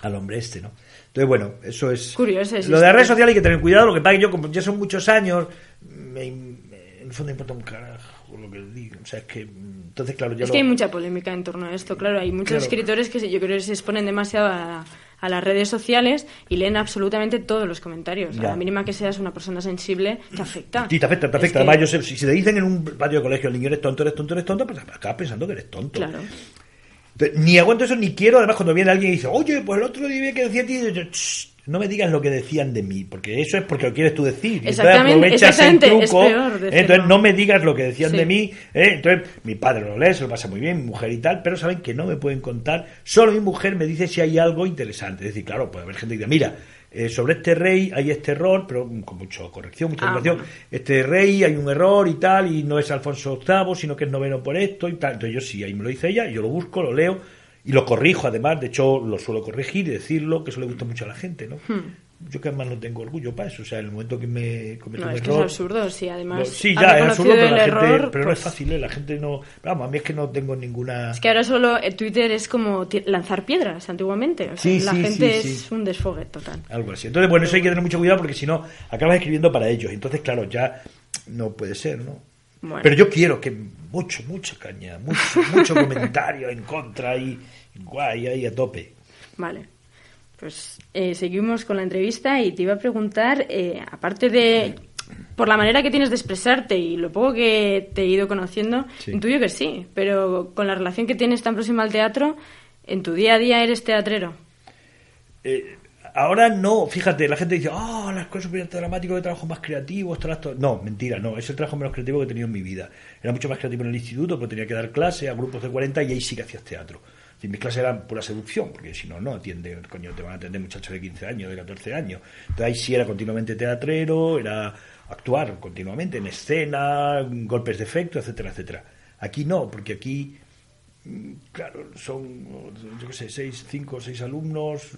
al hombre este, ¿no? Entonces, bueno, eso es... Curioso, es Lo de las redes sociales hay que tener cuidado, lo que pasa que yo, como ya son muchos años, me, me- en el fondo me importa un carajo lo que digo. O sea, es que... Entonces, claro, yo Es lo- que hay mucha polémica en torno a esto, claro. Hay muchos Claro. escritores que se- yo creo que se exponen demasiado a, a las redes sociales y leen absolutamente todos los comentarios. A la mínima que seas una persona sensible, te afecta. Sí, te afecta, te Es afecta. que- Además, yo si, si te dicen en un patio de colegio, el niño eres tonto, eres tonto, eres tonto, pues acabas pensando que eres tonto. Claro. Entonces, Ni aguanto eso ni quiero. Además, cuando viene alguien y dice, oye, pues el otro día que decía a ti, yo, "Shh, no me digas lo que decían de mí, porque eso es porque lo quieres tú decir. Exactamente, entonces aprovechas el truco. entonces no me digas lo que decían Sí. de mí. ¿eh? Entonces mi padre lo lee, se lo pasa muy bien, mi mujer y tal, pero saben que no me pueden contar. Solo mi mujer me dice si hay algo interesante. Es decir, claro, puede haber gente que diga, mira, eh, sobre este rey hay este error, pero con mucha corrección, mucha Ah, bueno. Este rey hay un error y tal, y no es Alfonso VIII, sino que es noveno por esto y tal. Entonces yo sí, ahí me lo dice ella, yo lo busco, lo leo y lo corrijo además. De hecho, lo suelo corregir y decirlo, que eso le gusta mucho a la gente, ¿no? Hmm. Yo que además no tengo orgullo para eso. O sea, en el momento que me cometo No, un es que es error... absurdo, sí, además. lo- sí, ya, es absurdo, pero, la gente, error, pero no es pues, fácil, ¿eh? La gente no... Vamos, a mí es que no tengo ninguna... Es que ahora solo eh, Twitter es como lanzar piedras antiguamente. O sea, Sí, la sí, gente sí, es un desfogue total. Algo así. Entonces, bueno, eso hay que tener mucho cuidado porque si no, acabas escribiendo para ellos. Entonces, claro, ya no puede ser, ¿no? Bueno. Pero yo quiero que mucho, mucha caña, mucho, mucho comentario en contra y guay, ahí a tope. Vale. Pues eh, seguimos con la entrevista y te iba a preguntar, eh, aparte de, por la manera que tienes de expresarte y lo poco que te he ido conociendo, Sí. intuyo que sí, pero con la relación que tienes tan próxima al teatro, ¿en tu día a día eres teatrero? Eh, ahora no, fíjate, la gente dice, ah, la escuela superior de de trabajo más creativo, estarás todo-". No, mentira, no, es el trabajo menos creativo que he tenido en mi vida. Era mucho más creativo en el instituto, pero tenía que dar clase a grupos de 40 y ahí sí que hacías teatro. Mis clases eran pura seducción, porque si no, no atiende, coño, te van a atender muchachos de 15 años, de 14 años. Entonces ahí sí era continuamente teatrero, era actuar continuamente en escena, golpes de efecto, etcétera, etcétera. Aquí no, porque aquí Mm, Claro, son, yo qué sé, seis, cinco o seis alumnos.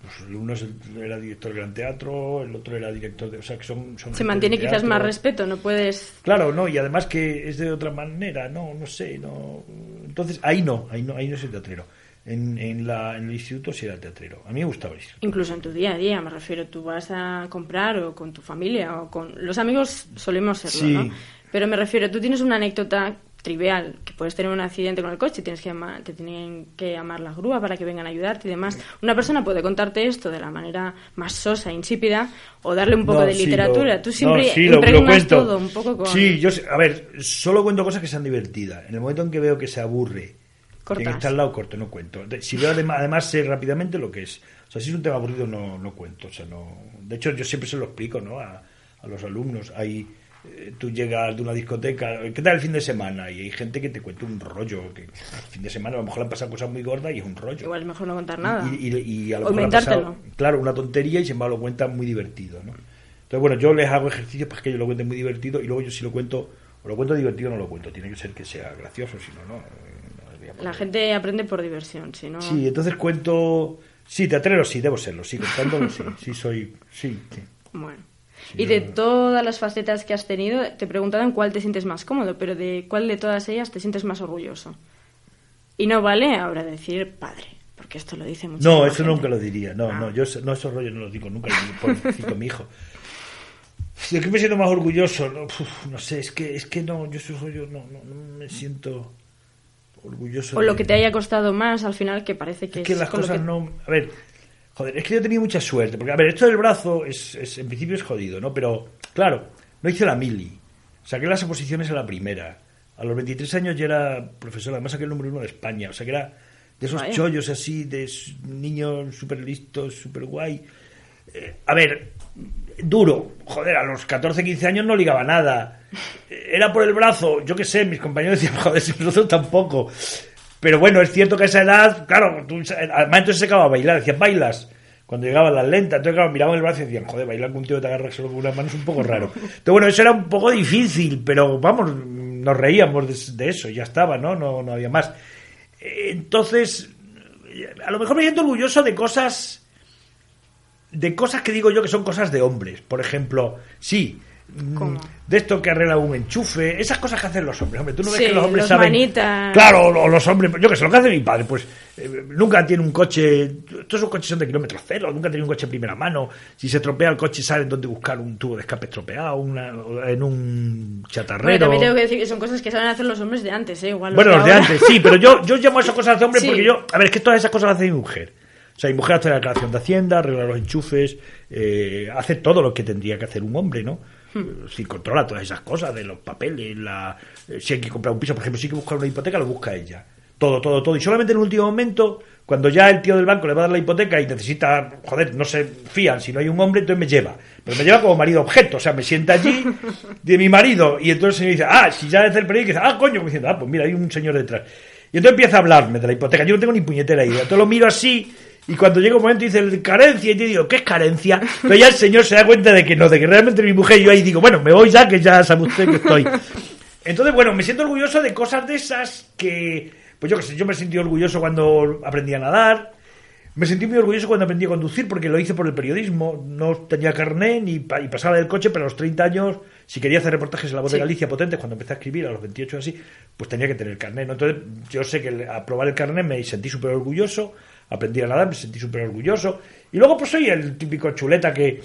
Pues el uno es el- era director del Gran Teatro, el otro era director de. O sea, que son. son Se mantiene de quizás teatro. más respeto, no puedes... Claro, no, y además que es de otra manera, no, no sé, no. Entonces, ahí no, ahí no, ahí no soy teatrero. En, en, la, en el instituto sí era teatrero. A mí me gustaba el instituto. Incluso en tu día a día, me refiero, tú vas a comprar o con tu familia o con los amigos solemos serlo, Sí. ¿no? Pero me refiero, tú tienes una anécdota trivial, que puedes tener un accidente con el coche, tienes que llamar, te tienen que llamar la grúa para que vengan a ayudarte y demás. Una persona puede contarte esto de la manera más sosa, insípida, o darle un poco No, de sí, literatura. lo- tú siempre no, sí, lo- lo todo un poco con... Sí, yo sé- a ver, solo cuento cosas que sean divertidas. En el momento en que veo que se aburre, quien está al lado corto, no cuento. Si veo además, además sé rápidamente lo que es. O sea, si es un tema aburrido no, no cuento. O sea, no. De hecho, yo siempre se lo explico, ¿no? A, a los alumnos. Hay tú llegas de una discoteca, ¿qué tal el fin de semana? Y hay gente que te cuenta un rollo, que el fin de semana a lo mejor le han pasado cosas muy gordas y es un rollo. Igual es mejor no contar nada. Y, y- y a lo O mejor le pasado, claro, una tontería y sin embargo lo cuentan muy divertido, ¿no? Entonces, bueno, yo les hago ejercicios para que ellos lo cuenten muy divertido y luego yo si lo cuento, o lo cuento divertido o no lo cuento. Tiene que ser que sea gracioso, si no, no. eh, La gente aprende por diversión, si no... Sí, entonces cuento... Sí, teatrero sí, debo serlo, sí, contándolo sí, sí soy... Sí, sí. Bueno. Y de todas las facetas que has tenido, te preguntaban cuál te sientes más cómodo, pero de cuál de todas ellas te sientes más orgulloso. Y no vale ahora decir padre, porque esto lo dice mucho. No, eso nunca lo diría. No, Ah. no, yo no, esos rollos no los digo nunca. Pobrecito mi hijo. ¿De qué me siento más orgulloso? No, uf, no sé, es que, es que no, yo esos rollos no, no, no me siento orgulloso. O lo que te haya costado más al final, que parece que Es que las con cosas que- no. A ver, joder, es que yo he tenido mucha suerte. Porque, a ver, esto del brazo es, es- en principio es jodido, ¿no? Pero, claro, no hice la mili. Saqué las oposiciones a la primera. A los 23 años ya era profesor, además saqué el número uno de España. O sea, que era de esos Vaya. chollos así, de niños súper listos, súper guay. Eh, a ver, duro. Joder, a los 14, 15 años no ligaba nada. Eh, Era por el brazo, yo qué sé, mis compañeros decían, joder, si nosotros tampoco. Pero bueno, es cierto que a esa edad, claro, tú, además entonces se acababa a bailar, decían, bailas. Cuando llegaban las lentas, entonces claro, miraban el brazo y decían, joder, bailar con un tío que te agarra solo con una mano es un poco raro. Entonces bueno, eso era un poco difícil, pero vamos, nos reíamos de, de eso, ya estaba, ¿no? ¿no? No había más. Eh, Entonces, a lo mejor me siento orgulloso de cosas de cosas que digo yo que son cosas de hombres. Por ejemplo, sí, ¿Cómo? de esto que arregla un enchufe, esas cosas que hacen los hombres. Hombre, tú no ves Sí, que los hombres los saben. manitas. Claro, o los hombres, yo que sé, lo que hace mi padre, pues eh, nunca tiene un coche, todos esos coches son de kilómetro cero, nunca tiene un coche de primera mano. Si se estropea el coche, saben dónde buscar un tubo de escape estropeado, una, en un Bueno, chatarrero. también tengo que decir que son cosas que saben hacer los hombres de antes, ¿eh? Igual Bueno, los de ahora- antes, sí, pero yo, yo llamo a esas cosas de hombre Sí. porque yo. A ver, es que todas esas cosas las hace mi mujer. O sea, mi mujer hace la declaración de Hacienda, arregla los enchufes, eh, hace todo lo que tendría que hacer un hombre, ¿no? Hmm. Si controla todas esas cosas de los papeles, la, eh, si hay que comprar un piso, por ejemplo, si hay que buscar una hipoteca, lo busca ella. todo, todo, todo. Y solamente en el último momento, cuando ya el tío del banco le va a dar la hipoteca y necesita, joder, no se fían si no hay un hombre, entonces me lleva. Pero me lleva como marido objeto, o sea, me sienta allí de mi marido y entonces señor dice, ah, si ya es el periódico, dice, ah, coño, me dice, ah, pues mira, hay un señor detrás. Y entonces empieza a hablarme de la hipoteca. Yo no tengo ni puñetera idea. Entonces lo miro así y cuando llega un momento dice carencia y yo digo, ¿qué es carencia? Pero ya el señor se da cuenta de que no, de que realmente mi mujer y yo ahí digo, bueno, me voy ya que ya sabe usted que estoy. Entonces, bueno, me siento orgulloso de cosas de esas que, pues yo que sé, yo me sentí orgulloso cuando aprendí a nadar, me sentí muy orgulloso cuando aprendí a conducir porque lo hice por el periodismo. No tenía carnet ni y pasaba del coche, pero a los 30 años, si quería hacer reportajes en la voz de Galicia potentes, cuando empecé a escribir a los 28 así, pues tenía que tener carnet. Entonces, yo sé que al probar el carnet me sentí súper orgulloso, aprendí a nadar, me sentí súper orgulloso. Y luego, pues soy el típico chuleta que,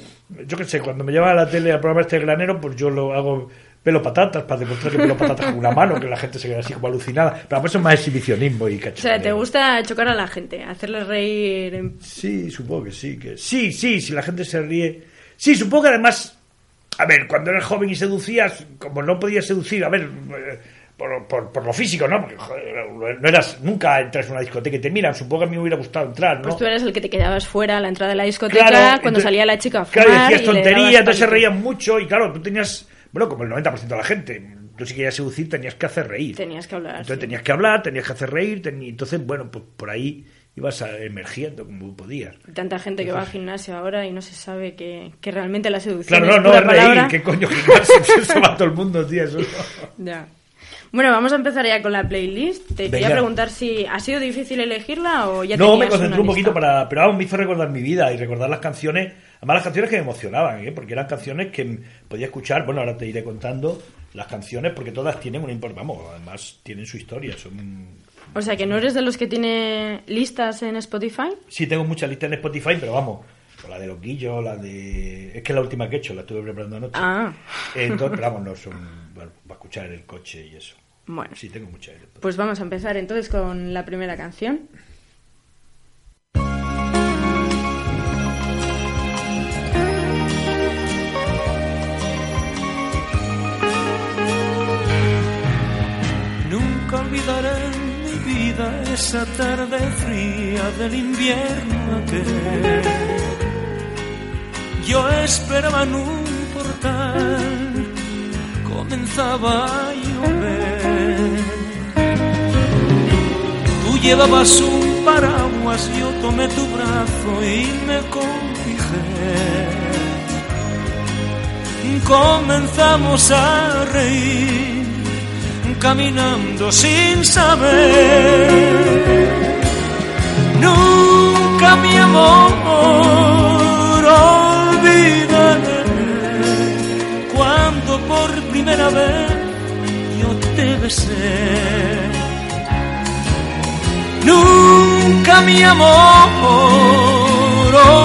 yo qué sé, cuando me lleva a la tele a probar este granero, pues yo lo hago pelo patatas para demostrar que pelo patatas con una mano, que la gente se queda así como alucinada. Pero eso es más exhibicionismo y cachondeo. O sea, ¿te gusta chocar a la gente? ¿Hacerles reír? Sí, supongo que sí. Que... Sí, sí, si la gente se ríe. Sí, supongo que además. A ver, cuando eres joven y seducías, como no podías seducir, a ver. Eh, por, por, lo físico, ¿no? Porque no eras, nunca entras en una discoteca y te miran, supongo que a mí me hubiera gustado entrar, ¿no? Pues tú eres el que te quedabas fuera a la entrada de la discoteca cuando salía la chica a fumar Claro, decías tonterías, entonces se reían mucho y claro, tú tenías bueno, como el 90% de la gente, tú si querías seducir tenías que hacer reír. Tenías que hablar. Entonces tenías que hablar, tenías que hacer reír, entonces, bueno, pues por ahí ibas emergiendo como podías. Tanta gente que va al gimnasio ahora y no se sabe que, que realmente la seducción claro, no, no, es reír, ¿qué coño gimnasio? se va todo el mundo, tío, eso Ya. Bueno, vamos a empezar ya con la playlist. Te quería preguntar si ha sido difícil elegirla o ya No, me concentré un poquito para... Pero vamos, me hizo recordar mi vida y recordar las canciones Además, las canciones que me emocionaban, ¿eh? porque eran canciones que podía escuchar. Bueno, ahora te iré contando las canciones porque todas tienen una importancia. Vamos, además tienen su historia. Son. O sea, que no eres de los que tiene listas en Spotify. Sí, tengo muchas listas en Spotify, pero vamos. La de Loquillo, la de. Es que es la última que he hecho, la estuve preparando anoche. Ah. Entonces, pero vamos, no son. Bueno, para escuchar en el coche y eso. Bueno. Sí, tengo muchas. Pues vamos a empezar entonces con la primera canción. en mi vida esa tarde fría del invierno que yo esperaba en un portal, comenzaba a llover. Tú llevabas un paraguas, yo tomé tu brazo y me cobijé. Comenzamos a reír caminando sin saber. Nunca mi amor primera vez yo te besé. Nunca mi amor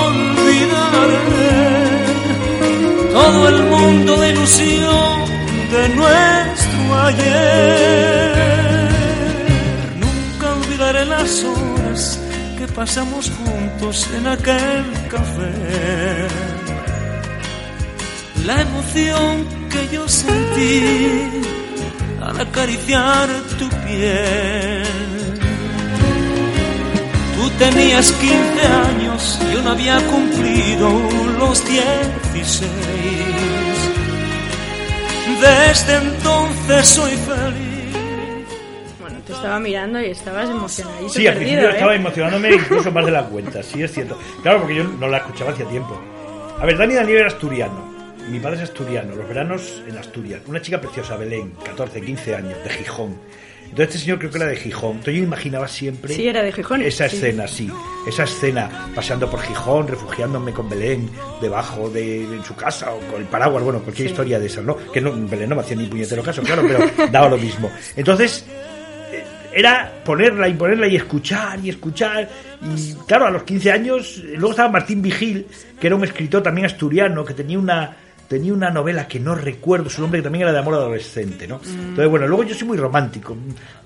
olvidaré todo el mundo de de nuestro ayer. Nunca olvidaré las horas que pasamos juntos en aquel café. La emoción que yo sentí al acariciar tu piel. Tú tenías 15 años, yo no había cumplido los 16 desde entonces soy feliz. Bueno, te estaba mirando y estabas emocionadito. Sí, al principio ¿eh? estaba emocionándome incluso más de la cuenta, sí es cierto. Claro, porque yo no la escuchaba hacía tiempo. A ver, Dani Daniel era asturiano. Mi padre es asturiano, los veranos en Asturias. Una chica preciosa, Belén, 14, 15 años, de Gijón. Entonces este señor creo que era de Gijón. Entonces yo imaginaba siempre... Sí, era de Gijón. Esa escena, sí. Esa escena, paseando por Gijón, refugiándome con Belén, debajo de en su casa, o con el paraguas, bueno, cualquier historia de esas, ¿no? Que no, Belén no me hacía ni puñetero caso, claro, pero daba lo mismo. Entonces, eh, era ponerla y ponerla y escuchar y escuchar. Y claro, a los 15 años, luego estaba Martín Vigil, que era un escritor también asturiano, que tenía una tenía una novela que no recuerdo su nombre, que también era de amor adolescente, ¿no? Mm. Entonces, bueno, luego yo soy muy romántico.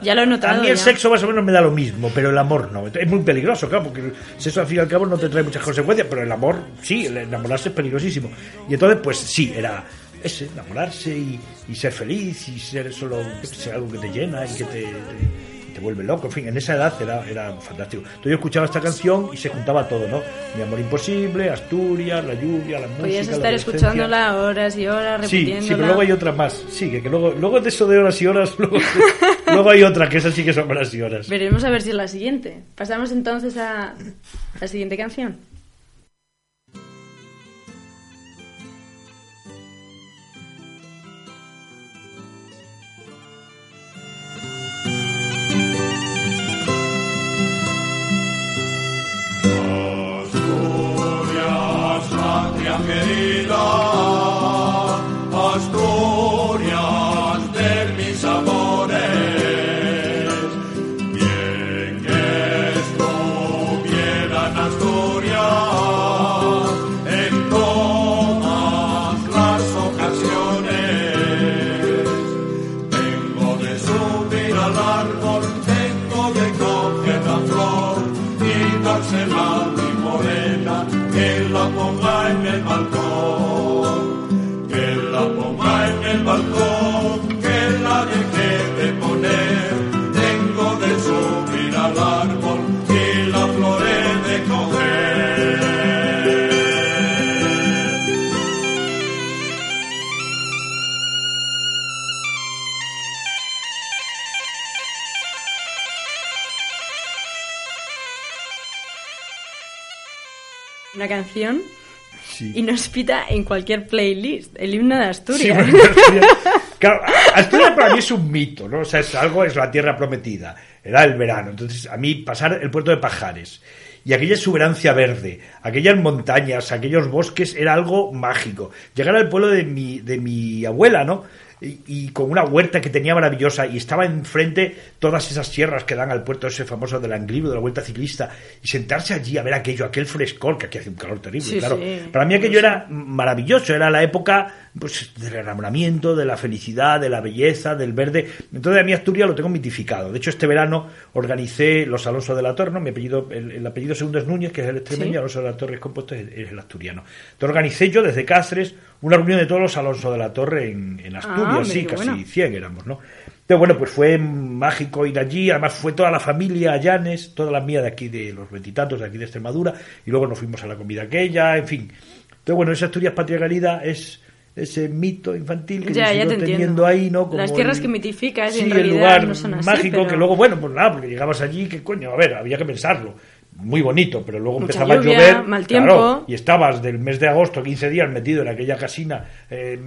Ya lo he notado. A mí el sexo más o menos me da lo mismo, pero el amor no. Es muy peligroso, claro, porque el sexo al fin y al cabo no te trae muchas consecuencias, pero el amor sí, el enamorarse es peligrosísimo. Y entonces, pues sí, era ese, enamorarse y, ser feliz y ser solo ser algo que te llena y que te, te vuelve loco. En fin, en esa edad era, era fantástico. Entonces yo escuchaba esta canción y se juntaba todo, ¿no? Mi amor imposible, Asturias, la lluvia, la música. Podías estar escuchándola horas y horas, Sí, repitiéndola. sí, pero luego hay otras más. Sí, que, que luego, luego de eso de horas y horas, luego, luego hay otra, que esas sí que son horas y horas. Veremos a ver si es la siguiente. Pasamos entonces a la siguiente canción. Patria canción Sí. inhóspita en cualquier playlist. El himno de Asturias. Asturias- claro, Asturias para mí es un mito, ¿no? O sea, es algo, es la tierra prometida, era el verano. Entonces, a mí pasar el puerto de Pajares y aquella exuberancia verde, aquellas montañas, aquellos bosques, era algo mágico. Llegar al pueblo de mi, de mi abuela, ¿no? Y, y con una huerta que tenía maravillosa y estaba enfrente todas esas sierras que dan al puerto ese famoso del Angliru, de la vuelta ciclista, y sentarse allí a ver aquello, aquel frescor, que aquí hace un calor terrible, Sí, claro. sí. Para mí aquello era maravilloso, era la época pues, del enamoramiento, de la felicidad, de la belleza, del verde. Entonces a mí Asturias lo tengo mitificado. De hecho, este verano organicé los Alonso de la Torre, ¿no? Mi apellido, el, el apellido segundo es Núñez, que es el extremeño. Alonso de la Torre es compuesto, es, es el asturiano. Entonces organicé yo desde Cáceres una reunión de todos los Alonso de la Torre en, en Asturias, sí, casi bueno. 100 éramos, ¿no? Entonces, bueno, pues fue mágico ir allí, además fue toda la familia Allanes, toda la mía de aquí, de los veintitantos de aquí de Extremadura, y luego nos fuimos a la comida aquella, en fin. Entonces, bueno, esa Asturias Patria es ese mito infantil que Ya, ya te teniendo ahí, ¿no? Las tierras que mitificas sí, en el realidad lugar no son así, mágico pero- que luego, bueno, pues nada, porque llegabas allí, que coño, a ver, había que pensarlo. Muy bonito, pero luego Mucha empezaba lluvia, a llover. mal claro, tiempo. y estabas del mes de agosto, 15 días metido en aquella casina eh,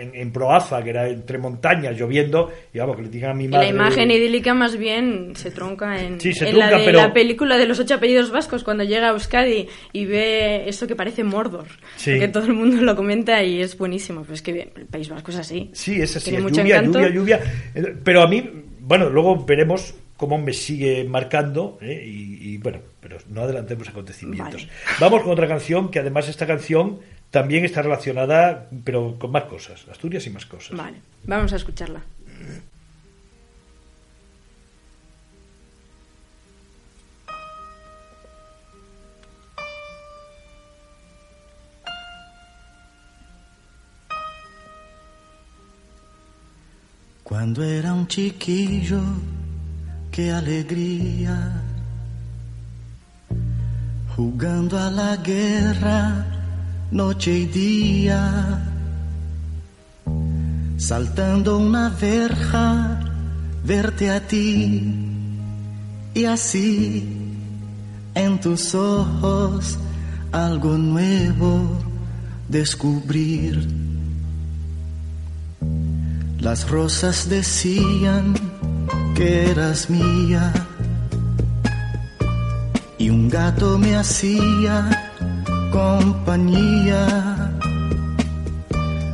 en, en Proaza, que era entre montañas, lloviendo, y vamos, que le digan a mi Y madre. la imagen idílica más bien se tronca en, Sí, se en la trunca, de pero- la película de los ocho apellidos vascos cuando llega a Euskadi y ve eso que parece Mordor. Sí. Porque todo el mundo lo comenta y es buenísimo. Pero es que el País Vasco es así. Sí, es así, Tiene es mucho lluvia, encanto. lluvia, lluvia. Eh, Pero a mí, bueno, luego veremos cómo me sigue marcando ¿eh? y, y, bueno, pero no adelantemos acontecimientos. Vale. Vamos con otra canción que además esta canción también está relacionada, pero con más cosas, Asturias y más cosas. Vale, vamos a escucharla. Cuando era un chiquillo, qué alegría, jugando a la guerra noche y día, saltando una verja, verte a ti. Y así en tus ojos algo nuevo descubrir. Las rosas decían que eras mía y un gato me hacía compañía.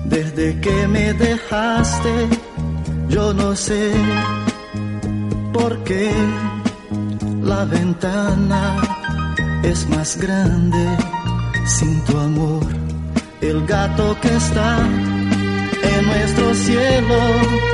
Desde que me dejaste, yo no sé por qué la ventana es más grande sin tu amor. El gato que está en nuestro cielo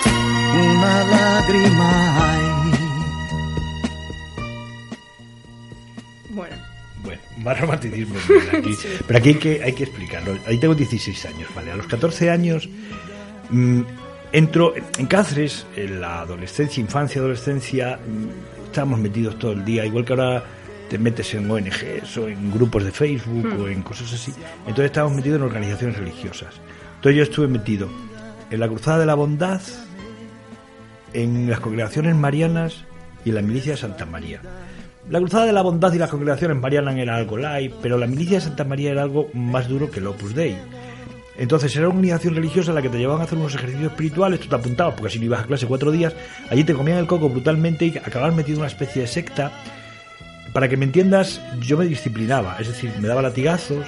una lágrima hay. Bueno, Bueno, más romanticismo. aquí. Pero aquí hay que, hay que explicarlo. Ahí tengo 16 años, ¿vale? A los 14 años mm, entro en Cáceres, en la adolescencia, infancia, adolescencia, mm, estábamos metidos todo el día, igual que ahora te metes en ONGs o en grupos de Facebook o en cosas así. Entonces estábamos metidos en organizaciones religiosas. Entonces yo estuve metido en la Cruzada de la Bondad, en las congregaciones marianas y en la milicia de Santa María. La Cruzada de la Bondad y las congregaciones marianas era algo light, pero la milicia de Santa María era algo más duro que el Opus Dei. Entonces era una organización religiosa en la que te llevaban a hacer unos ejercicios espirituales, tú te apuntabas porque si no ibas a clase cuatro días, allí te comían el coco brutalmente y acababas metido una especie de secta. Para que me entiendas, yo me disciplinaba, es decir, me daba latigazos.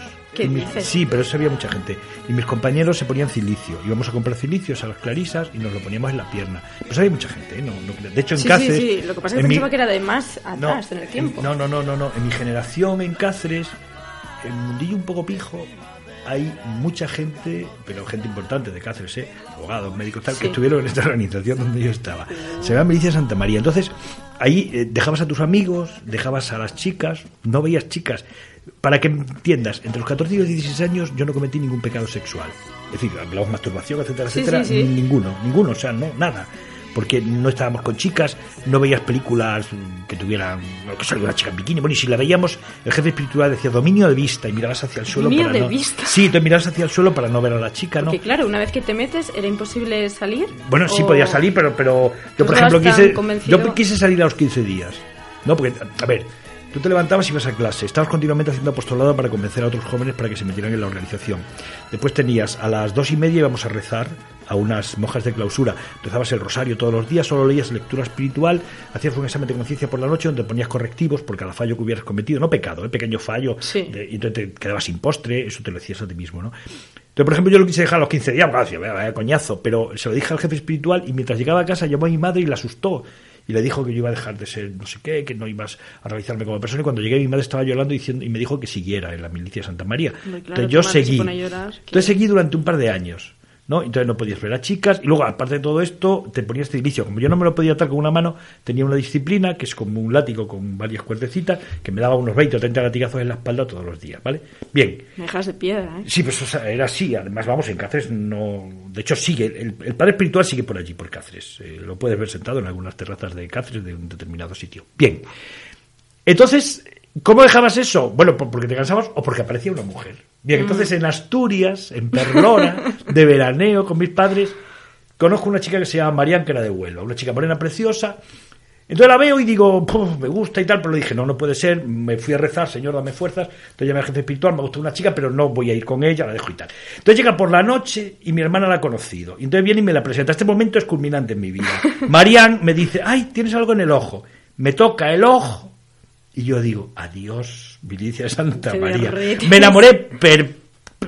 Sí, pero eso había mucha gente. Y mis compañeros se ponían cilicio. Íbamos a comprar cilicios a las clarisas y nos lo poníamos en la pierna. Pues había mucha gente, ¿eh? No, no- de hecho, en sí, Cáceres. sí, sí. Lo que pasa es que mi- pensaba que era de más atrás en el tiempo. no, no, no, no, no. En mi generación en Cáceres, en mundillo un poco pijo, hay mucha gente, pero gente importante de Cáceres, ¿eh? abogados, médicos, tal, Sí. que estuvieron en esta organización donde yo estaba. Se llama Milicia Santa María. Entonces, ahí eh, dejabas a tus amigos, dejabas a las chicas, no veías chicas. Para que entiendas, entre los 14 y los 16 años yo no cometí ningún pecado sexual. Es decir, hablamos masturbación, etcétera, Sí, etcétera. sí, sí. Ninguno, ninguno, o sea, no, nada. Porque no estábamos con chicas, no veías películas que tuvieran, no, que salga una chica en bikini. Bueno, y si la veíamos, el jefe espiritual decía dominio de vista y mirabas hacia el suelo Dominio para de no. vista. Sí, te mirabas hacia el suelo para no ver a la chica, ¿no? Porque claro, una vez que te metes, ¿era imposible salir? Bueno, sí ¿O- podía salir, pero, pero yo, ¿Tú por ejemplo, quise, yo quise salir a los 15 días. No, porque, a ver, tú te levantabas y ibas a clase, estabas continuamente haciendo apostolado para convencer a otros jóvenes para que se metieran en la organización. Después tenías a las dos y media íbamos a rezar a unas monjas de clausura. Rezabas el rosario todos los días, solo leías lectura espiritual, hacías un examen de conciencia por la noche donde ponías correctivos por cada fallo que hubieras cometido, no pecado, ¿eh? pequeño fallo, Sí. de- y entonces te quedabas sin postre, eso te lo decías a ti mismo, ¿no? Entonces, por ejemplo, yo lo quise dejar a los 15 días, claro, decía, vaya, vaya coñazo, pero se lo dije al jefe espiritual y mientras llegaba a casa llamó a mi madre y la asustó. Y le dijo que yo iba a dejar de ser no sé qué, que no ibas a realizarme como persona. Y cuando llegué, mi madre estaba llorando diciendo, y me dijo que siguiera en la milicia de Santa María. Claro, Entonces yo seguí. llorar, que- Entonces seguí durante un par de años. ¿No? Entonces no podías ver a chicas. Y luego, aparte de todo esto, te ponías cilicio. Como yo no me lo podía atar con una mano, tenía una disciplina que es como un látigo con varias cuerdecitas que me daba unos 20 o 30 latigazos en la espalda todos los días, ¿vale? Bien. Me dejas de piedra, ¿eh? Sí, pues o sea, era así. Además, vamos, en Cáceres no. De hecho, sigue. El, el padre espiritual sigue por allí, por Cáceres. Eh, lo puedes ver sentado en algunas terrazas de Cáceres de un determinado sitio. Bien. Entonces, ¿cómo dejabas eso? Bueno, por- porque te cansabas o porque aparecía una mujer. Bien, entonces en Asturias, en Perlora, de veraneo con mis padres, conozco una chica que se llama Marian, que era de Huelva, una chica morena preciosa. Entonces la veo y digo, "Puf, me gusta y tal, pero le dije, no, no puede ser, me fui a rezar, Señor, dame fuerzas. Entonces llamé al jefe espiritual, me gusta una chica, pero no voy a ir con ella, la dejo y tal. Entonces llega por la noche y mi hermana la ha conocido. Y entonces viene y me la presenta. Este momento es culminante en mi vida. Marian me dice, ay, tienes algo en el ojo. Me toca el ojo y yo digo, adiós, milicia de Santa Qué María. Me enamoré, per-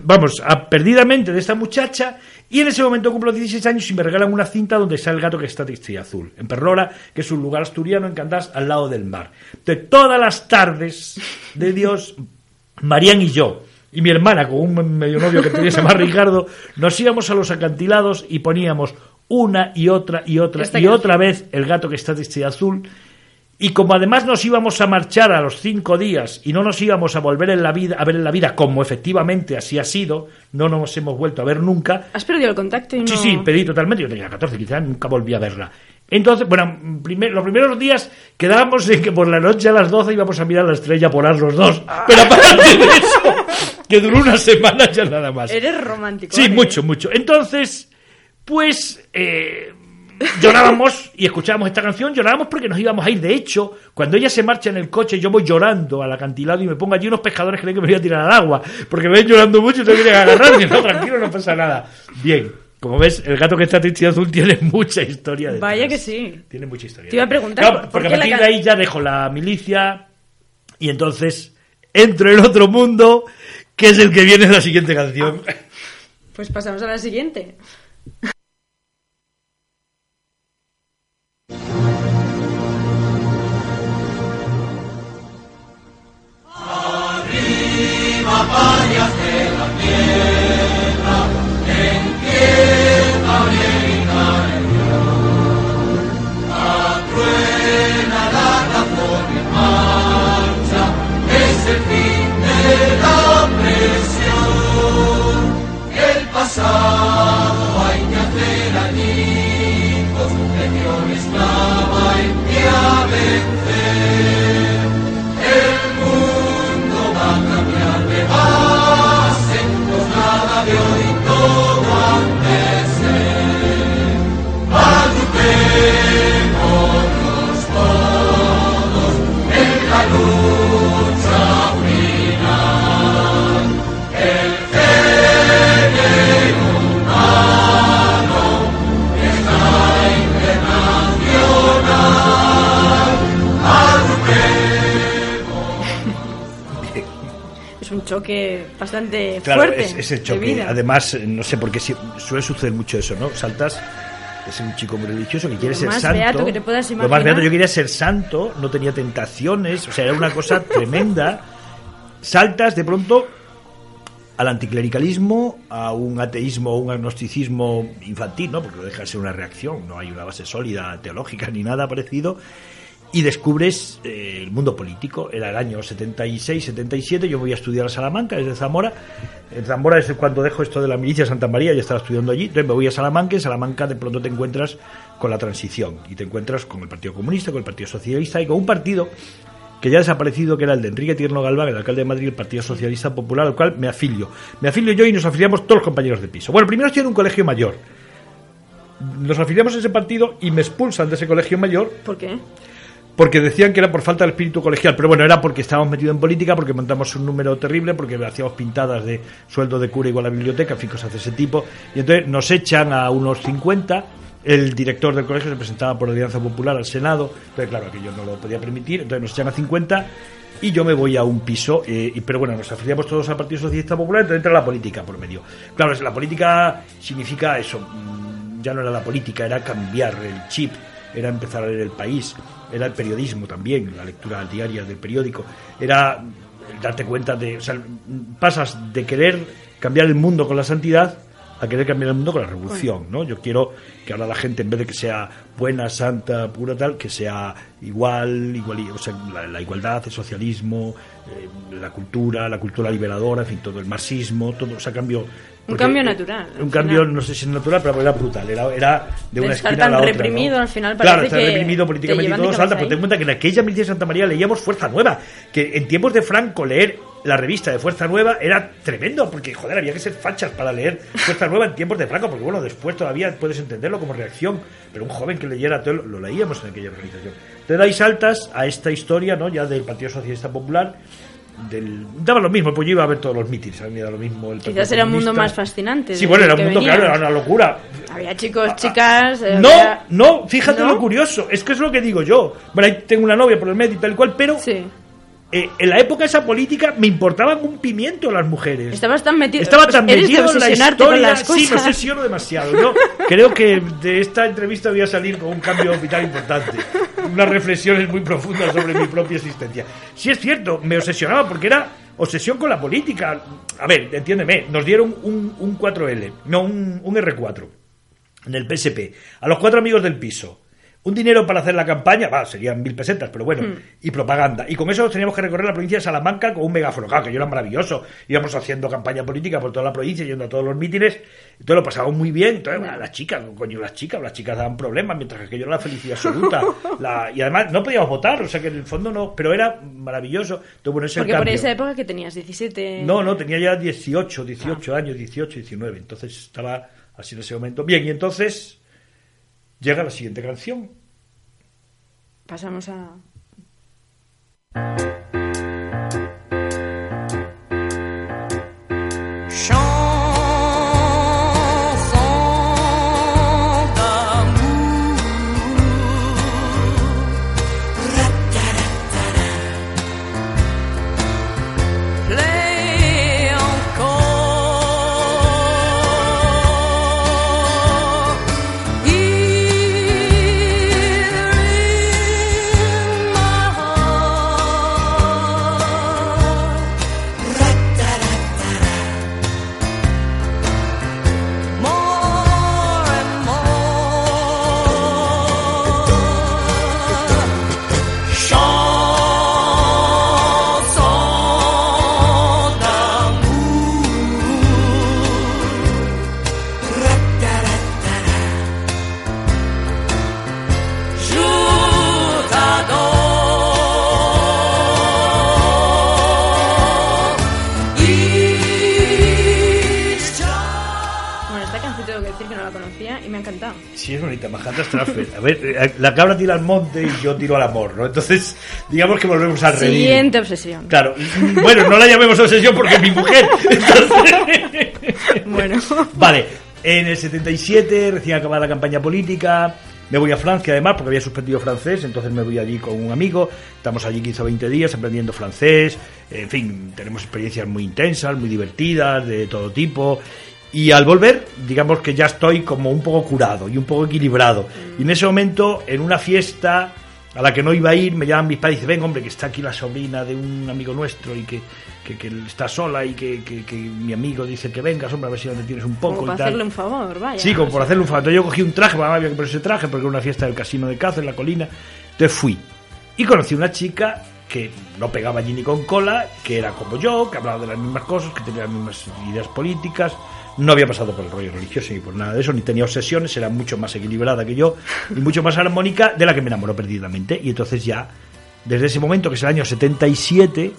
vamos, a- perdidamente de esta muchacha y en ese momento cumplo 16 años y me regalan una cinta donde está el gato que está triste y azul. En Perlora, que es un lugar asturiano en Candás, al lado del mar. De todas las tardes de Dios, Marían y yo, y mi hermana con un medio novio que tenía se llama Ricardo, nos íbamos a los acantilados y poníamos una y otra y otra Esta y otra vez el gato que está triste y azul. Y como además nos íbamos a marchar a los cinco días y no nos íbamos a volver en la vida, a ver en la vida como efectivamente así ha sido, no nos hemos vuelto a ver nunca. ¿Has perdido el contacto y no...? Sí, sí, pedí totalmente. Yo tenía 14, 15 años, nunca volví a verla. Entonces, bueno, primer- los primeros días quedábamos en que por la noche a las 12 íbamos a mirar la estrella polar los dos. Pero aparte de eso, que duró una semana ya nada más. Eres romántico. Sí, mucho, mucho. Entonces, pues eh, llorábamos y escuchábamos esta canción, llorábamos porque nos íbamos a ir. De hecho, cuando ella se marcha en el coche, yo voy llorando al acantilado y me pongo allí unos pescadores creen que me voy a tirar al agua, porque me ven llorando mucho y te vienen a agarrar. Y no, tranquilo, no pasa nada. Bien, como ves, el gato que está triste y azul tiene mucha historia. detrás. Vaya que sí. Tiene mucha historia. Te iba a preguntar, Claro, ¿por porque a partir de ahí ya dejo la milicia y entonces entro en otro mundo que es el que viene en la siguiente canción. Pues pasamos a la siguiente. Un choque bastante Claro, fuerte. es, es el de choque. vida. Además, eh, no sé por qué suele suceder mucho eso, ¿no? Saltas, es un chico muy religioso que quiere Lo ser más santo. beato que te puedas Lo más imaginar. beato, yo quería ser santo, no tenía tentaciones, o sea, era una cosa tremenda. Saltas de pronto al anticlericalismo, a un ateísmo o un agnosticismo infantil, ¿no? Porque no deja de ser una reacción, no hay una base sólida teológica ni nada parecido. Y descubres eh, el mundo político. Era el año 76, 77. Yo voy a estudiar a Salamanca, desde Zamora. En Zamora es cuando dejo esto de la milicia Santa María, yo estaba estudiando allí. Entonces me voy a Salamanca. En Salamanca de pronto te encuentras con la transición. Y te encuentras con el Partido Comunista, con el Partido Socialista y con un partido que ya ha desaparecido, que era el de Enrique Tierno Galván, el alcalde de Madrid, el Partido Socialista Popular, al cual me afilio. Me afilio yo y nos afiliamos todos los compañeros de piso. Bueno, primero estoy en un colegio mayor. Nos afiliamos a ese partido y me expulsan de ese colegio mayor ¿Por qué? Porque decían que era por falta del espíritu colegial, pero bueno, era porque estábamos metidos en política, porque montamos un número terrible, porque hacíamos pintadas de sueldo de cura igual a biblioteca, en fin, cosas de ese tipo, y entonces nos echan a unos 50, el director del colegio se presentaba por Alianza Popular al Senado, entonces claro, que yo no lo podía permitir, entonces nos echan a 50 y yo me voy a un piso, eh, y- pero bueno, nos afiliamos todos al Partido Socialista Popular, entonces entra la política por medio. Claro, la política significa eso, mm, ya no era la política, era cambiar el chip, era empezar a leer el país, era el periodismo también, la lectura diaria del periódico, era darte cuenta de, o sea, pasas de querer cambiar el mundo con la santidad a querer cambiar el mundo con la revolución, ¿no? Yo quiero que ahora la gente, en vez de que sea buena, santa, pura, tal, que sea igual, igual o sea, la, igualdad, el socialismo, eh, la cultura, la cultura liberadora, en fin, todo el marxismo, todo, o sea, cambio... porque, cambio eh, natural, al Un cambio, final. no sé si es natural, pero era brutal, era, era de una esquina a tan la otra. reprimido, ¿no? al final Claro, que reprimido te políticamente y todo salta, pero ten en cuenta que en aquella milicia de Santa María leíamos Fuerza Nueva, que en tiempos de Franco leer la revista de Fuerza Nueva era tremendo, porque joder, había que ser fachas para leer Fuerza Nueva en tiempos de Franco, porque bueno, después todavía puedes entenderlo como reacción, pero un joven que leyera todo lo, leíamos en aquella organización. Entonces ahí saltas a esta historia, ¿no? Ya del Partido Socialista Popular, del daba lo mismo, pues yo iba a ver todos los mítines, a mí me da lo mismo el Quizás era un mundo más fascinante. Sí, bueno, era un mundo, claro, era una locura. Había chicos, chicas. eh, No, había- no, fíjate ¿No? lo curioso, es que es lo que digo yo. Bueno, ahí tengo una novia por el medio y tal cual, pero Sí. eh, en la época esa política me importaban un pimiento las mujeres. Estabas tan metido. Estaba tan de metido en la obsesionarte con historia, las sí, me cosas. obsesiono demasiado. Yo creo que de esta entrevista voy a salir con un cambio vital importante, unas reflexiones muy profundas sobre mi propia existencia. Sí es cierto, me obsesionaba porque era obsesión con la política. A ver, entiéndeme, nos dieron un, un 4L, no un, un R4 en el PSP, a los cuatro amigos del piso. Un dinero para hacer la campaña, va, serían mil pesetas, pero bueno, Hmm. y propaganda. Y con eso teníamos que recorrer la provincia de Salamanca con un megáfono. Claro, que yo era maravilloso. Íbamos haciendo campaña política por toda la provincia, yendo a todos los mítines. Entonces lo pasábamos muy bien. Entonces, bueno, las chicas, coño, las chicas, las chicas daban problemas, mientras que yo era la felicidad absoluta. La- y además no podíamos votar, o sea que en el fondo no, pero era maravilloso. Entonces, bueno, ese Porque por esa época que tenías 17. No, no, tenía ya 18, 18 años, 18, 19. Entonces estaba así en ese momento. Bien, y entonces llega la siguiente canción. Pasamos a. Sí, es bonita, Majanda Strasfer. A ver, eh, la cabra tira al monte y yo tiro al amor, ¿no? Entonces, digamos que volvemos al redil. Siguiente obsesión. Claro, bueno, no la llamemos obsesión porque es mi mujer. Entonces- Bueno. Vale, en el 77, recién acabada la campaña política, Me voy a Francia además porque había suspendido francés, entonces me voy allí con un amigo, estamos allí 15 o 20 días aprendiendo francés, en fin, tenemos experiencias muy intensas, muy divertidas, de todo tipo. Y al volver, digamos que ya estoy como un poco curado y un poco equilibrado. Y en ese momento, en una fiesta a la que no iba a ir, me llaman mis padres y dicen, ven hombre, que está aquí la sobrina de un amigo nuestro y que, que, que está sola y que, que, mi amigo dice que vengas, hombre, a ver si le tienes un poco Como y para tal. hacerle un favor, vaya. Sí, como por hacerle un favor. Entonces yo cogí un traje, mamá había que poner ese traje porque era una fiesta del casino de Cáceres, en la colina. Entonces fui. Y conocí una chica que no pegaba allí ni con cola, que era como yo, que hablaba de las mismas cosas, que tenía las mismas ideas políticas. No había pasado por el rollo religioso ni por nada de eso, ni tenía obsesiones, era mucho más equilibrada que yo y mucho más armónica, de la que me enamoró perdidamente. Y entonces ya, desde ese momento, que es el año 77,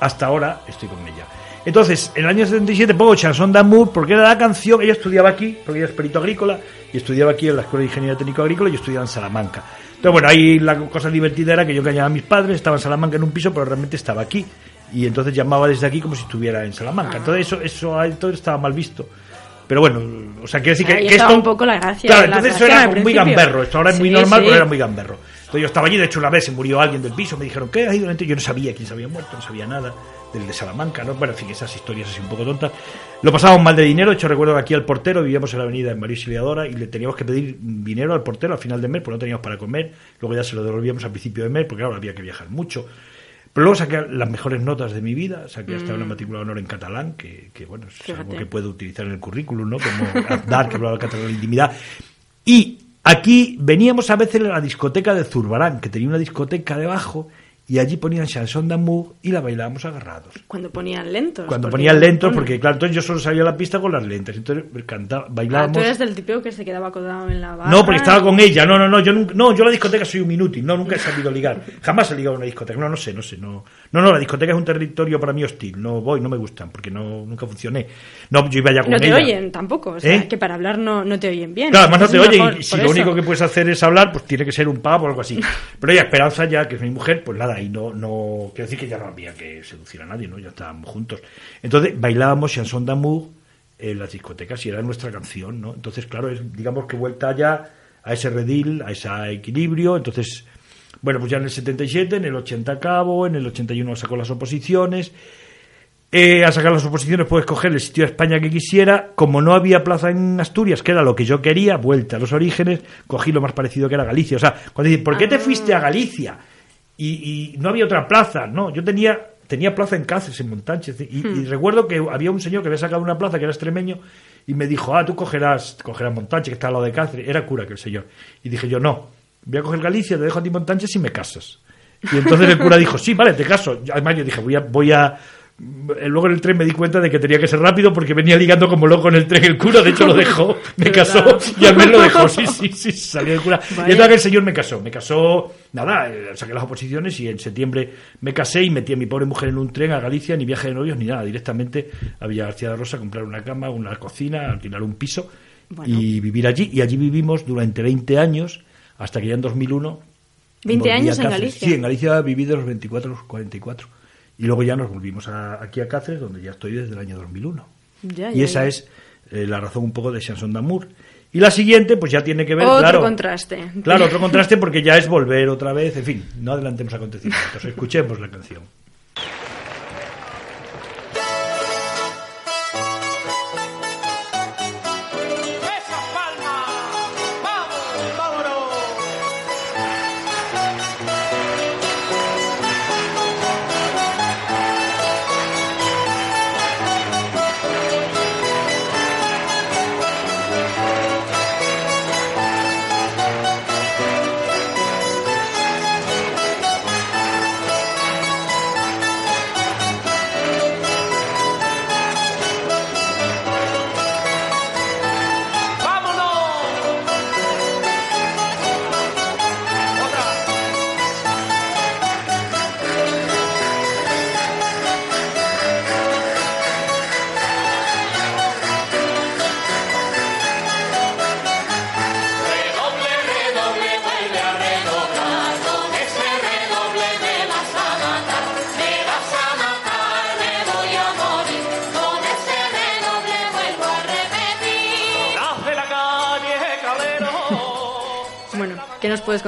hasta ahora estoy con ella. Entonces, en el año 77 pongo Chanson d'Amour porque era la canción, ella estudiaba aquí, porque ella es perito agrícola, y estudiaba aquí en la Escuela de Ingeniería Técnico Agrícola y estudiaba en Salamanca. Entonces, bueno, ahí la cosa divertida era que yo engañaba a mis padres, estaba en Salamanca en un piso, pero realmente estaba aquí. Y entonces llamaba desde aquí como si estuviera en Salamanca. Entonces, eso, eso entonces estaba mal visto. Pero bueno, o sea, quiero decir que, que estaba esto. un poco la gracia, Claro, la entonces eso era muy gamberro. Esto ahora es muy Sí, normal, sí. pero era muy gamberro. Entonces yo estaba allí, de hecho, una vez se murió alguien del piso, me dijeron, ¿qué ha ido? Yo no sabía quién se había muerto, no sabía nada del de Salamanca, ¿no? Bueno, en fin, esas historias así un poco tontas. Lo pasábamos mal de dinero, de hecho recuerdo que aquí al portero, vivíamos en la avenida en María Auxiliadora y le teníamos que pedir dinero al portero al final del mes, porque no teníamos para comer, luego ya se lo devolvíamos al principio de mes, porque claro, había que viajar mucho. Pero luego saqué las mejores notas de mi vida, saqué hasta una matrícula de honor en catalán, que, que, bueno, es algo que puedo utilizar en el currículum, ¿no? Como Aznar, que hablaba catalán de intimidad. Y aquí veníamos a veces a la discoteca de Zurbarán, que tenía una discoteca debajo, y allí ponían chanson d'amour y la bailábamos agarrados. Cuando ponían lentos. Cuando porque- ponían lentos, porque claro, entonces yo solo sabía la pista con las lentes, entonces cantaba, ah, bailábamos. tú eres del tipo que se quedaba acodado en la barra. No, porque estaba con ella. No, no, no. Yo nunca, no, yo a la discoteca soy un inútil. No, nunca he sabido ligar. Jamás he ligado a una discoteca. No, no sé, no sé. No, no, no. La discoteca es un territorio para mí hostil. No voy, no me gustan porque no nunca funcioné. No, yo iba ya con No te ella. oyen tampoco, o sea, ¿Eh? que para hablar no, no te oyen bien. Claro, además no te oye mejor, y si lo eso. único que puedes hacer es hablar, pues tiene que ser un pavo o algo así. Pero ella, Esperanza ya, que es mi mujer, pues nada, y no, no, quiero decir que ya no había que seducir a nadie, ¿no? Ya estábamos juntos. Entonces bailábamos chanson d'amour en las discotecas y era nuestra canción, ¿no? Entonces, claro, es, digamos que vuelta ya a ese redil, a ese equilibrio, entonces... Bueno, pues ya en el 77, en el 80 acabo, en el 81 sacó las oposiciones, eh, a sacar las oposiciones puedes coger el sitio de España que quisiera. Como no había plaza en Asturias, que era lo que yo quería, vuelta a los orígenes, cogí lo más parecido que era Galicia. O sea, cuando dicen, ¿por qué te fuiste a Galicia? Y, y no había otra plaza. No, yo tenía, tenía plaza en Cáceres, en Montánchez. Y, y recuerdo que había un señor que había sacado una plaza que era extremeño y me dijo, ah, tú cogerás, cogerás Montánchez, que está al lado de Cáceres. Era cura que el señor. Y dije yo, no, voy a coger Galicia, te dejo a ti Montánchez y me casas. Y entonces el cura dijo, sí, vale, te caso. Además yo dije, voy a, voy a... eh, Luego en el tren me di cuenta de que tenía que ser rápido porque venía ligando como loco en el tren el cura, de hecho lo dejó, me ¿De casó y al mes lo dejó, sí, sí, sí, salió el cura. Y entonces el señor me casó, me casó, nada, eh, saqué las oposiciones y en septiembre me casé y metí a mi pobre mujer en un tren a Galicia, ni viaje de novios ni nada, directamente a Villa García de Rosa a comprar una cama, una cocina, alquilar un piso Bueno. y vivir allí. Y allí vivimos durante 20 años, hasta que ya en 2001 20 volví a años en. Galicia. Sí, en Galicia viví de los 24 a los 44. Y luego ya nos volvimos a- aquí a Cáceres, donde ya estoy desde el año 2001. Ya, y esa ya. es eh, la razón un poco de Chanson d'Amour. Y la siguiente, pues ya tiene que ver, Otro claro, contraste. Claro, otro contraste porque ya es volver otra vez, en fin, no adelantemos acontecimientos, escuchemos la canción.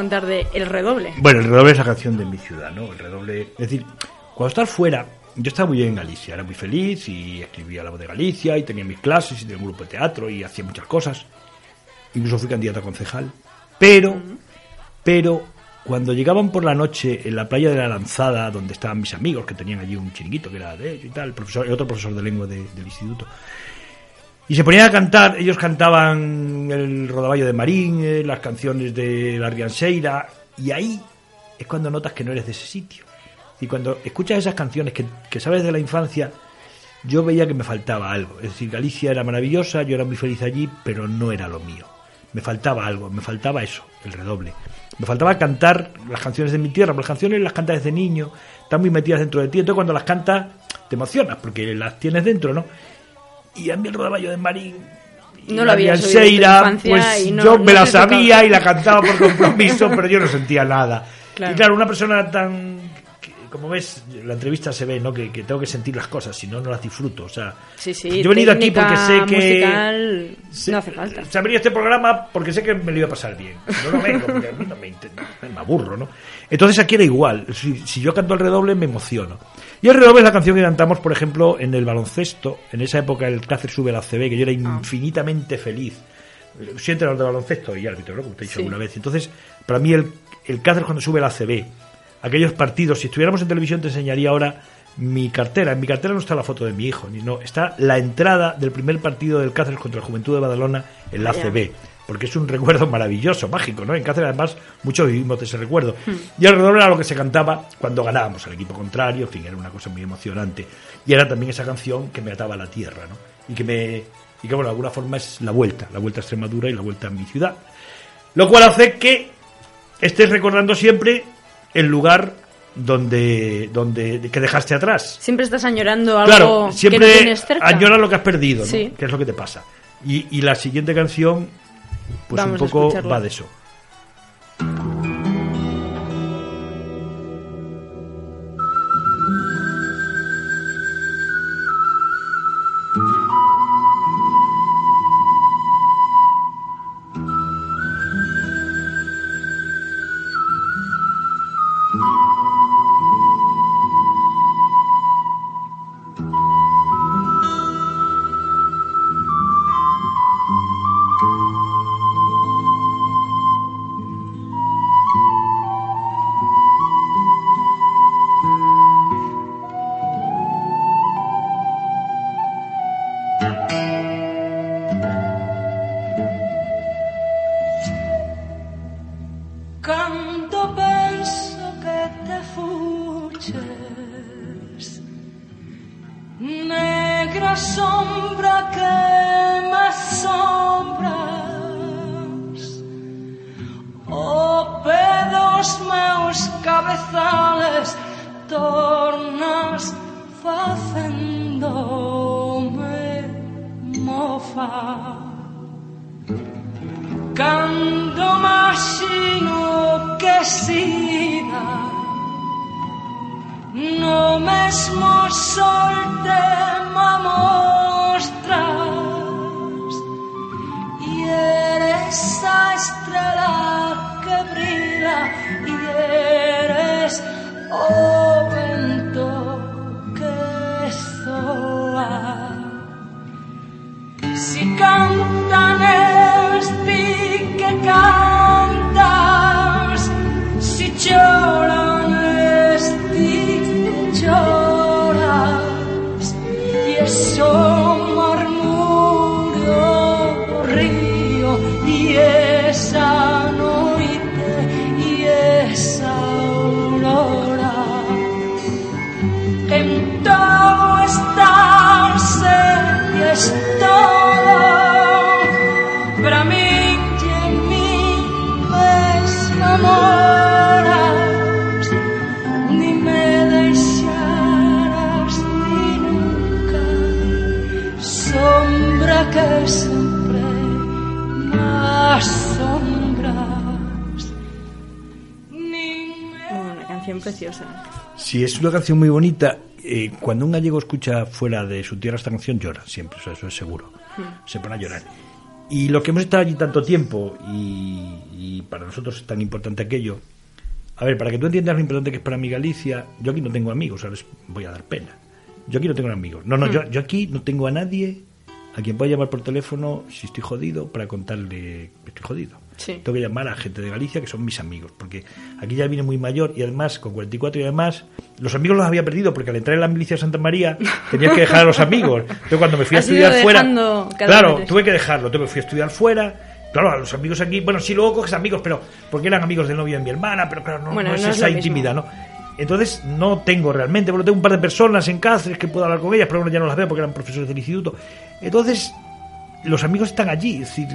Contar de El Redoble? Bueno, el redoble es la canción de mi ciudad, ¿no? El redoble. Es decir, cuando estás fuera, yo estaba muy bien en Galicia, era muy feliz y escribía la voz de Galicia y tenía mis clases y tenía un grupo de teatro y hacía muchas cosas. Incluso fui candidato a concejal. Pero, pero, cuando llegaban por la noche en la playa de la Lanzada, donde estaban mis amigos, que tenían allí un chiringuito que era de ellos y tal, el profesor, el otro profesor de lengua de- del instituto, y se ponían a cantar, ellos cantaban el Rodaballo de Marín, eh, las canciones de la Rianseira, y ahí es cuando notas que no eres de ese sitio. Y cuando escuchas esas canciones que, que sabes de la infancia, yo veía que me faltaba algo. Es decir, Galicia era maravillosa, yo era muy feliz allí, pero no era lo mío. Me faltaba algo, me faltaba eso, el redoble. Me faltaba cantar las canciones de mi tierra, porque las canciones las cantas desde niño, están muy metidas dentro de ti, entonces cuando las cantas te emocionas, porque las tienes dentro, ¿no? Y a mí el rodaballo de Marín y No lo Rianseira, infancia pues y no- yo no me la tocaba. sabía y la cantaba por compromiso, pero yo no sentía nada. Claro. Y claro, una persona tan... como ves, la entrevista se ve, ¿no? Que, que tengo que sentir las cosas, si no, no las disfruto. O sea, Sí, sí. yo he venido aquí porque sé que... musical sé- no hace falta. Se abría este programa porque sé que me lo iba a pasar bien. No vengo porque a mí no me, me aburro, ¿no? Entonces aquí era igual. Si, si yo canto el redoble, me emociono. Y el redoble es la canción que cantamos, por ejemplo, en el baloncesto. En esa época el Cáceres sube a la CB, que yo era Ah. infinitamente feliz. Soy entrenador de baloncesto y árbitro, ¿no? Como te he dicho Sí. alguna vez. Entonces, para mí el, el Cáceres cuando sube a la CB, aquellos partidos, si estuviéramos en televisión te enseñaría ahora mi cartera. En mi cartera no está la foto de mi hijo, ni no, está la entrada del primer partido del Cáceres contra la Juventud de Badalona en la. CB. Porque es un recuerdo maravilloso, mágico, ¿no? En Cáceres, además, muchos vivimos de ese recuerdo. Y el redoble era lo que se cantaba cuando ganábamos al equipo contrario, en fin, era una cosa muy emocionante. Y era también esa canción que me ataba a la tierra, ¿no? Y que me. Y que, bueno, de alguna forma es la vuelta, la vuelta a Extremadura y la vuelta a mi ciudad. Lo cual hace que estés recordando siempre el lugar donde, donde que dejaste atrás. Siempre estás añorando algo Claro, que siempre no tienes cerca. añoras lo que has perdido, ¿no? Sí. Que es lo que te pasa. Y, y la siguiente canción, pues Vamos un poco va de eso. Preciosa. Si es una canción muy bonita, eh, cuando un gallego escucha fuera de su tierra esta canción, llora siempre, o sea, eso es seguro. Se pone a llorar. Y lo que hemos estado allí tanto tiempo y, y para nosotros es tan importante aquello. A ver, para que tú entiendas lo importante que es para mi Galicia, yo aquí no tengo amigos, ¿sabes? Voy a dar pena. Yo aquí no tengo amigos. No, no, Hmm. yo, yo aquí no tengo a nadie a quien pueda llamar por teléfono si estoy jodido para contarle que estoy jodido. Sí. Tengo que llamar a gente de Galicia que son mis amigos, porque aquí ya vine muy mayor y además con 44 y además los amigos los había perdido porque al entrar en la milicia de Santa María tenía que dejar a los amigos. Entonces cuando me fui a estudiar fuera, claro, tuve que dejarlo, entonces me fui a estudiar fuera. Claro, a los amigos aquí, bueno, sí, luego coges amigos, pero porque eran amigos del novio de mi hermana, pero claro, no, Bueno, no es no es esa mismo. intimidad, ¿no? Entonces no tengo realmente, pero tengo un par de personas en Cáceres que puedo hablar con ellas, pero bueno, ya no las veo porque eran profesores del instituto. Entonces, los amigos están allí, es decir,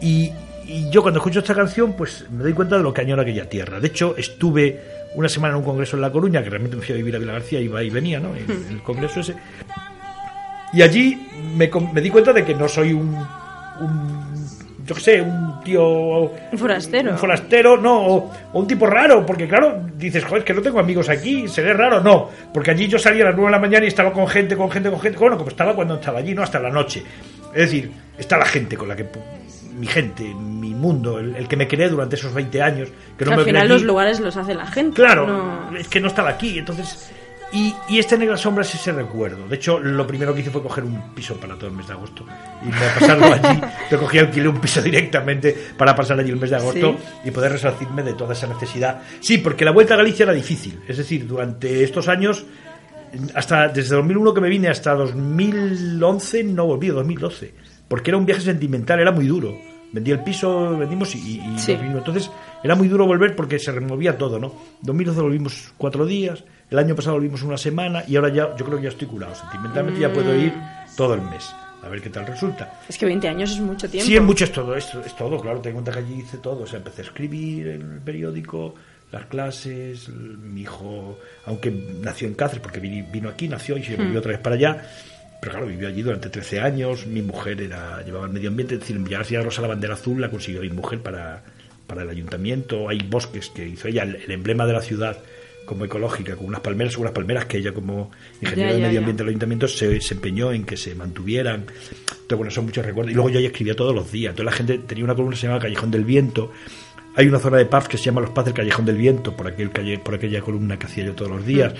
y, y yo cuando escucho esta canción, pues me doy cuenta de lo que añora aquella tierra. De hecho, estuve una semana en un congreso en La Coruña, que realmente me fui a vivir a Vila García, iba y venía, ¿no? En el congreso ese. Y allí me, me di cuenta de que no soy un, un yo qué sé, un tío... Un forastero. Un forastero, no, o, o un tipo raro, porque claro, dices, joder, que no tengo amigos aquí, seré raro, no, porque allí yo salía a las 9 de la mañana y estaba con gente, con gente, con gente, bueno, como estaba cuando estaba allí, no, hasta la noche. Es decir, está la gente con la que... Mi gente, mi mundo, el, el que me creé durante esos 20 años, que no al me final creé los lugares los hace la gente. Claro, no- es que no estaba aquí, entonces... Y, y este Negra Sombra es ese recuerdo. De hecho, lo primero que hice fue coger un piso para todo el mes de agosto. Y me a pasarlo allí. Yo cogí alquilé un piso directamente para pasar allí el mes de agosto y poder resarcirme de toda esa necesidad. Sí, porque la vuelta a Galicia era difícil. Es decir, durante estos años, hasta desde 2001 que me vine hasta 2011, no volví, 2012. Porque era un viaje sentimental, era muy duro. Vendí el piso, vendimos y, y Sí. vino. Entonces era muy duro volver porque se removía todo, ¿no? 2012 volvimos cuatro días, el año pasado volvimos una semana y ahora ya yo creo que ya estoy curado. Sentimentalmente ya puedo ir todo el mes. A ver qué tal resulta. Es que 20 años es mucho tiempo. Sí, en mucho es todo, esto es todo, claro, ten en cuenta que allí hice todo, o sea, empecé a escribir en el periódico, las clases, mi hijo, aunque nació en Cáceres, porque vino aquí, nació y se volvió otra vez para allá, pero claro, vivió allí durante 13 años, mi mujer era llevaba el medio ambiente, es decir, llegar a Rosa la bandera azul la consiguió mi mujer para, para el ayuntamiento, hay bosques que hizo ella, el, el emblema de la ciudad como ecológica, con unas palmeras, unas palmeras que ella como ingeniera Ya, de ya, medio ya. ambiente del ayuntamiento se, se empeñó en que se mantuvieran. Entonces, bueno, son muchos recuerdos. Y luego yo ya escribía todos los días. Entonces la gente tenía una columna que se llama Callejón del Viento. Hay una zona de pubs que se llama Los Paz del Callejón del Viento, por, aquel calle, por aquella columna que hacía yo todos los días.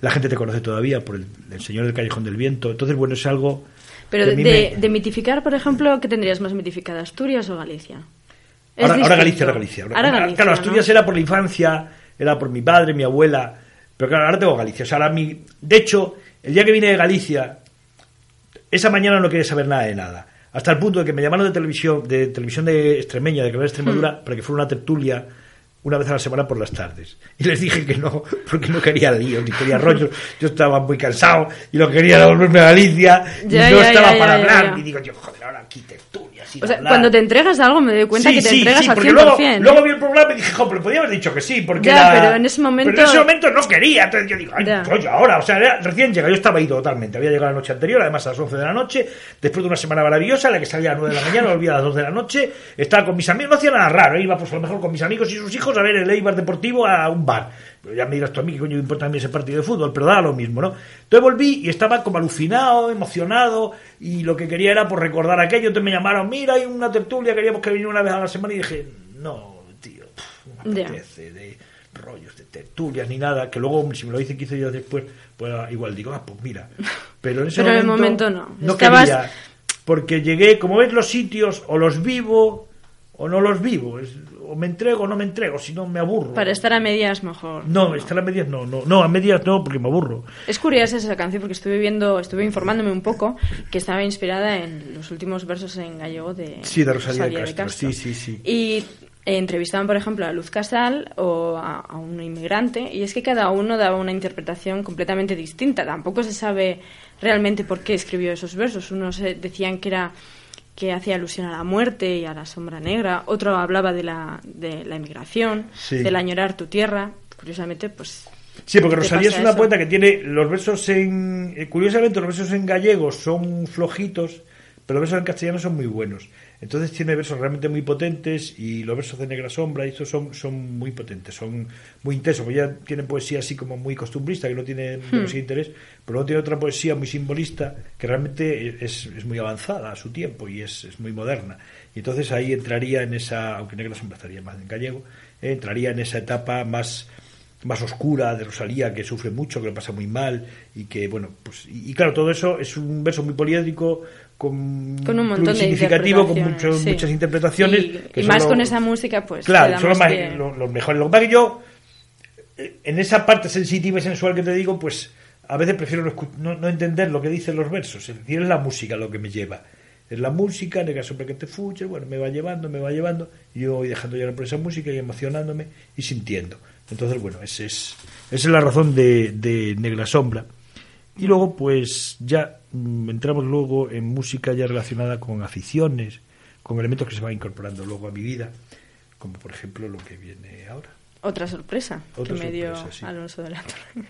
La gente te conoce todavía por el, el Señor del Callejón del Viento. Entonces, bueno, es algo... Pero de, a mí de- me- de mitificar, por ejemplo, ¿qué tendrías más mitificada? ¿Asturias o Galicia? Ahora. Galicia, ahora Galicia. Ahora- Ahora Galicia, claro, ¿no? Asturias era por la infancia, era por mi padre, mi abuela. Pero claro, ahora tengo Galicia. O sea, ahora mi... De hecho, el día que vine de Galicia, esa mañana no quería saber nada de nada. Hasta el punto de que me llamaron de televisión, de televisión de extremeña, de Canal Extremadura, Hmm. para que fuera una tertulia una vez a la semana por las tardes. Y les dije que no, porque no quería líos, ni quería rollos. Yo estaba muy cansado y lo que quería era volverme a Galicia y Ya, no ya, estaba ya, para hablar. Y digo yo, joder, ahora aquí tertulias y O sea, hablar. cuando te entregas a algo me doy cuenta Sí, que te sí, entregas sí, al 100%. porque luego, ¿eh? luego vi el programa y dije, jo, pero podía haber dicho que sí, porque Ya, era- pero en ese momento- Pero en ese momento no quería, entonces yo digo, ay, coño, ahora, o sea, era recién llegado, yo estaba ido totalmente, había llegado la noche anterior, además a las 11 de la noche, después de una semana maravillosa, en la que salía a las 9 de la mañana, volvía a las 2 de la noche, estaba con mis amigos, no hacía nada raro, iba pues a lo mejor con mis amigos y sus hijos a ver el Eibar Deportivo a un bar. Pero ya me dirás tú a mí qué coño me importa a mí ese partido de fútbol, pero da lo mismo, ¿no? Entonces volví y estaba como alucinado, emocionado, y lo que quería era pues recordar aquello, entonces me llamaron, mira, hay una tertulia, queríamos que viniera una vez a la semana, y dije, no, tío, pff, no me apetece de rollos de tertulias ni nada, que luego si me lo dicen 15 días después, pues igual digo, ah, pues mira. Pero en ese Pero en el momento, momento no. No Estabas- quería, porque llegué, como ves los sitios, o los vivo o no los vivo, es- o me entrego o no me entrego, si no me aburro. Para estar a medias mejor. No, estar a medias no, no, no, a medias no, porque me aburro. Es curiosa esa canción porque estuve viendo, estuve informándome un poco que estaba inspirada en los últimos versos en gallego de, Sí, de Rosalía de Castro, sí, sí, sí. Y eh, entrevistaban, por ejemplo, a Luz Casal o a, a un inmigrante y es que cada uno daba una interpretación completamente distinta. Tampoco se sabe realmente por qué escribió esos versos. Unos eh, decían que era que hacía alusión a la muerte y a la sombra negra, otro hablaba de la, de la inmigración, Sí. del añorar tu tierra. Curiosamente, pues Sí, porque ¿Te Rosalía es una eso? poeta que tiene los versos en. eh, Curiosamente, los versos en gallego son flojitos, pero los versos en castellano son muy buenos. Entonces tiene versos realmente muy potentes y los versos de Negra Sombra y estos son, son muy potentes, son muy intensos, porque ya tienen poesía así como muy costumbrista, que no tiene demasiado interés, pero luego tiene otra poesía muy simbolista que realmente es, es muy avanzada a su tiempo y es, es muy moderna. Y entonces ahí entraría en esa, aunque Negra Sombra estaría más en gallego, eh, entraría en esa etapa más más oscura de Rosalía que sufre mucho que lo pasa muy mal y que bueno pues y, y claro todo eso es un verso muy poliédrico con, Con un montón de significativo con interpretaciones, mucho- sí. muchas interpretaciones Y, que y son más lo- con esa música, pues. claro son los, más los mejores lo que pasa que yo eh, en esa parte sensitiva y sensual que te digo pues a veces prefiero no, no- entender lo que dicen los versos es decir es la música lo que me lleva es la música, nega sobre que te fuches, bueno, me va llevando, me va llevando, y yo voy dejando llevar por esa música y emocionándome y sintiendo. Entonces, bueno, ese es, esa es la razón de, de Negra Sombra. Y luego, pues ya mm, entramos luego en música ya relacionada con aficiones, con elementos que se van incorporando luego a mi vida, como por ejemplo lo que viene ahora. Otra sorpresa Otra que me dio sí. Alonso de la Torre.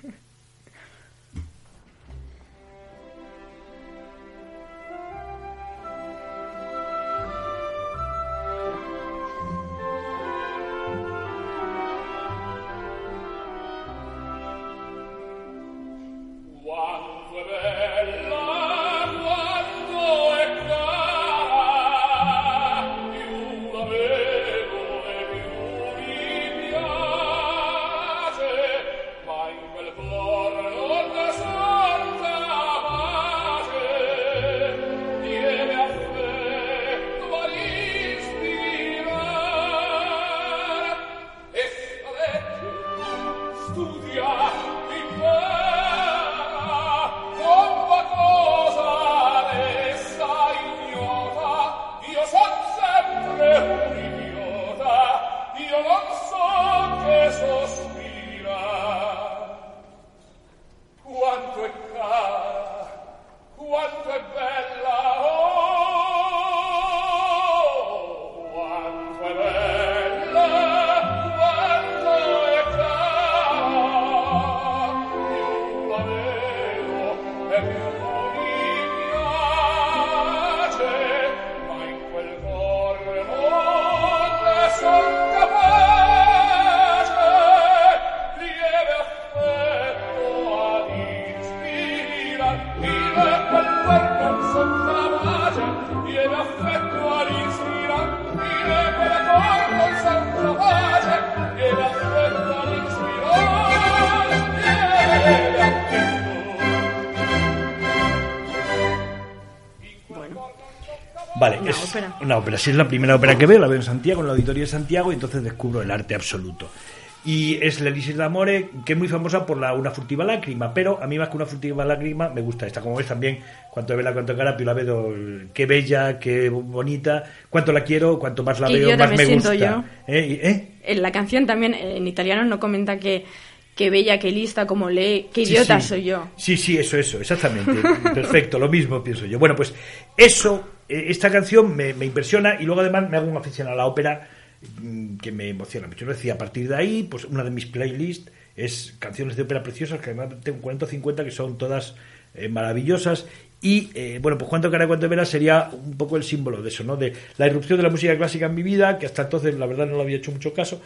Una ópera. Si es la primera ópera que veo, la veo en Santiago, en la Auditoría de Santiago, y entonces descubro el arte absoluto. Y es la Elixir d'Amore, que es muy famosa por la Una furtiva lágrima, pero a mí más que una furtiva lágrima me gusta esta. Como ves también, cuanto vela, cuanto cara, Pio la vedo, qué bella, qué bonita, cuanto la quiero, cuanto más la Qué veo, más me gusta. yo. ¿Eh? ¿Y- eh? En la canción también, en italiano, no comenta que, que bella, que lista, como lee, qué idiota sí. soy yo. Sí, sí, eso, eso, exactamente. Perfecto, lo mismo pienso yo. Bueno, pues eso, eh, esta canción me, impresiona y luego además me hago una afición a la ópera mm, que me emociona mucho. Decía, a partir de ahí, pues una de mis playlists es canciones de ópera preciosas, que además tengo 40 o 50 que son todas eh, maravillosas. Y eh, bueno, pues cuánto cara, cuánto vela sería un poco el símbolo de eso, ¿no? De la irrupción de la música clásica en mi vida, que hasta entonces la verdad no lo había hecho mucho caso.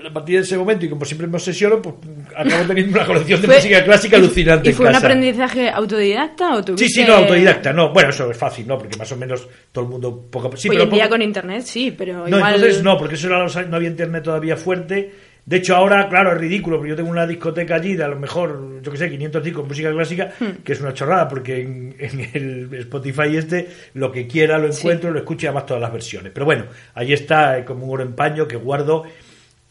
Pero a partir de ese momento, y como siempre me obsesiono, pues acabo teniendo una colección de Fue- música clásica alucinante. ¿Y fue un casa. aprendizaje autodidacta o tuviste...? Sí, sí, no, autodidacta, no. Bueno, eso es fácil, ¿no? Porque más o menos todo el mundo poco. Sí, Hoy pero en día con internet sí, pero No, igual... entonces no, porque eso era los años- no había internet todavía fuerte. De hecho, ahora, claro, es ridículo, porque yo tengo una discoteca allí de a lo mejor, yo que sé, 500 discos de música clásica, Hmm. que es una chorrada, porque en, en el Spotify este, lo que quiera lo encuentro, lo escucho y además todas las versiones. Pero bueno, ahí está eh, como un oro en paño que guardo.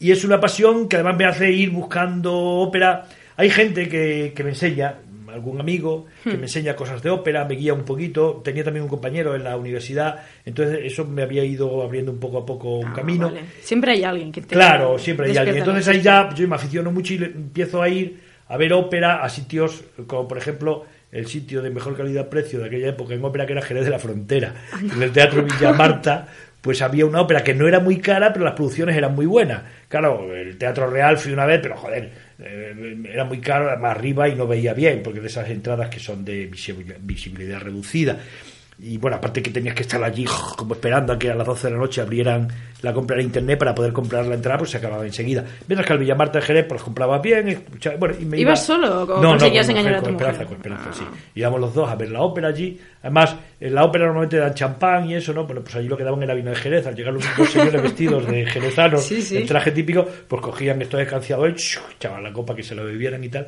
Y es una pasión que además me hace ir buscando ópera. Hay gente que, que me enseña, algún amigo que Hmm. me enseña cosas de ópera, me guía un poquito. Tenía también un compañero en la universidad, entonces eso me había ido abriendo un poco a poco un Ah, camino. vale. Siempre hay alguien que te... Claro, siempre hay alguien. Entonces ahí ya yo me aficiono mucho y le- empiezo a ir a ver ópera a sitios como por ejemplo el sitio de mejor calidad-precio de aquella época en ópera que era Jerez de la Frontera, en el Teatro Villa Marta. Pues había una ópera que no era muy cara, pero las producciones eran muy buenas. Claro, el Teatro Real fui una vez, pero joder, eh, era muy caro, además arriba y no veía bien, porque de esas entradas que son de visibil- visibilidad reducida. Y bueno, aparte que tenías que estar allí como esperando a que a las 12 de la noche abrieran la compra en internet para poder comprar la entrada, pues se acababa enseguida. Mientras que al Villamarta de Jerez, pues compraba bien. escuchaba- bueno, y me iba- ¿Ibas solo o no, conseguías no, engañar a tu Esperanza, mujer? con Esperanza, Ah. sí. Íbamos los dos a ver la ópera allí. Además, en la ópera normalmente dan champán y eso, ¿no? Bueno, pues allí lo que daban era vino de Jerez. Al llegar los dos señores vestidos de jerezanos, Sí, sí. en traje típico, pues cogían estos escanciadores, ¡chu! echaban la copa que se lo bebieran y tal.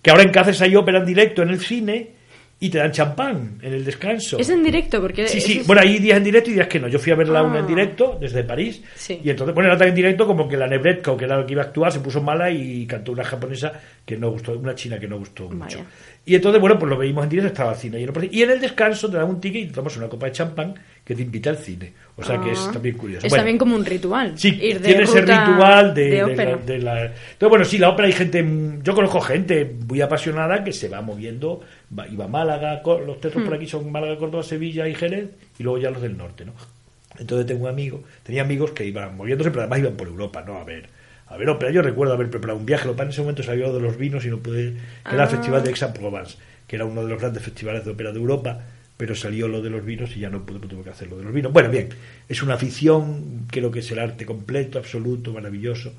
Que ahora en Cáceres hay ópera en directo en el cine y te dan champán en el descanso. Es en directo, porque... Sí, sí. Bueno, hay días en directo y días que no. Yo fui a verla Ah. una en directo desde París. Sí. Y entonces, bueno, era tan en directo como que la Nebretko, que era la que iba a actuar, se puso mala y cantó una japonesa que no gustó, una china que no gustó mucho. Y entonces, bueno, pues lo veíamos en directo, estaba el cine lleno. Y en el descanso te dan un ticket y te tomas una copa de champán que te invita al cine. O sea que es Ah. también curioso. Es Bueno, también como un ritual. Sí, ir de tiene ese ritual de, de la, de la- Entonces, bueno, sí, la ópera hay gente... Yo conozco gente muy apasionada que se va moviendo, va, va a Málaga, los teatros Hmm. por aquí son Málaga, Córdoba, Sevilla y Jerez, y luego ya los del norte, ¿no? Entonces tengo un amigo, tenía amigos que iban moviéndose, pero además iban por Europa, ¿no? A ver, a ver ópera. Yo recuerdo haber preparado un viaje, lo que en ese momento salió de los vinos y no pude... que Era el Ah. Festival de Aix-en-Provence, que era uno de los grandes festivales de ópera de Europa, pero salió lo de los vinos y ya no pude, tuve que hacer lo de los vinos. Bueno, bien, es una afición, creo que es el arte completo, absoluto, maravilloso.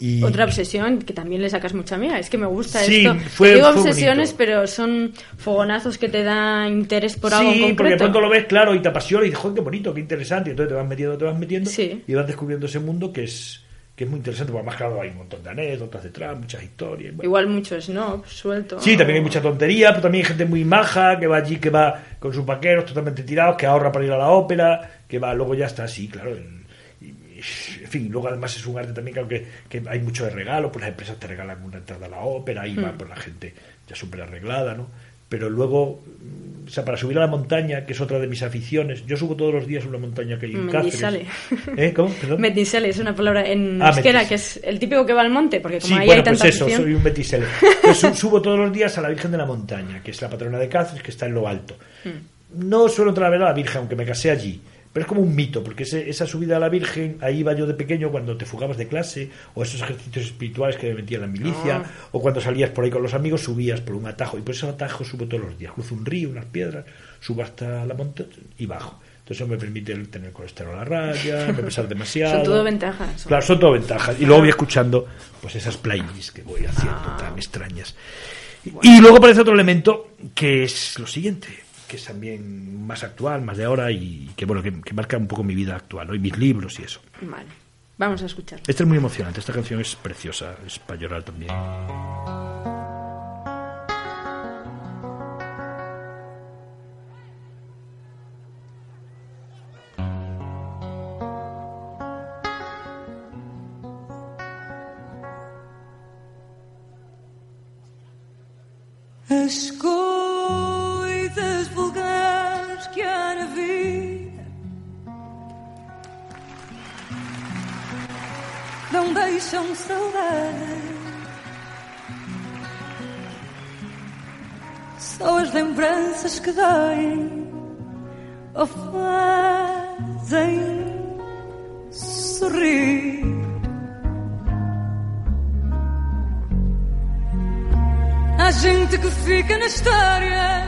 Y Otra obsesión que también le sacas mucha mía. Es que me gusta Sí, esto. fue- Te digo fue obsesiones, bonito. pero son fogonazos que te da interés por algo en Sí, porque pronto lo ves claro y te apasiona y dices, joder, qué bonito, qué interesante. Y entonces te vas metiendo, te vas metiendo Sí. y vas descubriendo ese mundo que es que es muy interesante. Porque además, claro, hay un montón de anécdotas detrás, muchas historias. bueno. Igual mucho snob, suelto. Sí, también hay mucha tontería, pero también hay gente muy maja que va allí, que va con sus vaqueros totalmente tirados, que ahorra para ir a la ópera, que va, luego ya está así, claro. en- en fin, luego además es un arte también, claro, que, que hay mucho de regalo, pues las empresas te regalan una entrada a la ópera, y va Hmm. por la gente ya súper arreglada, ¿no? Pero luego, mm, o sea, para subir a la montaña, que es otra de mis aficiones, yo subo todos los días una montaña que hay en Mendizale. Cáceres. ¿Eh? ¿Cómo? Perdón. Es una palabra en Ah, euskera metis- que es el típico que va al monte, porque como Sí, ahí bueno, hay tanta pues eso, afición- soy un betisele. Pues su- subo todos los días a la Virgen de la Montaña, que es la patrona de Cáceres, que está en lo alto. Hmm. No suelo entrar a ver a la Virgen, aunque me casé allí. Pero es como un mito, porque ese- esa subida a la Virgen, ahí iba yo de pequeño cuando te fugabas de clase, o esos ejercicios espirituales que me metía la milicia, Ah. o cuando salías por ahí con los amigos, subías por un atajo. Y por ese atajo subo todos los días. Cruzo un río, unas piedras, subo hasta la montaña y bajo. Entonces eso me permite tener colesterol a raya, no pesar demasiado. Son todo ventajas. Claro, son todo ventajas. Y luego voy escuchando pues esas playlists que voy haciendo Ah. tan extrañas. Y luego aparece otro elemento que es lo siguiente, que es también más actual, más de ahora y que bueno, que, que marca un poco mi vida actual, ¿no? y mis libros y eso. Vale, vamos a escuchar. Esta es muy emocionante, esta canción es preciosa, es para llorar también. As deixam saudade. Só as lembranças que doem ou fazem sorrir. Há gente que fica na história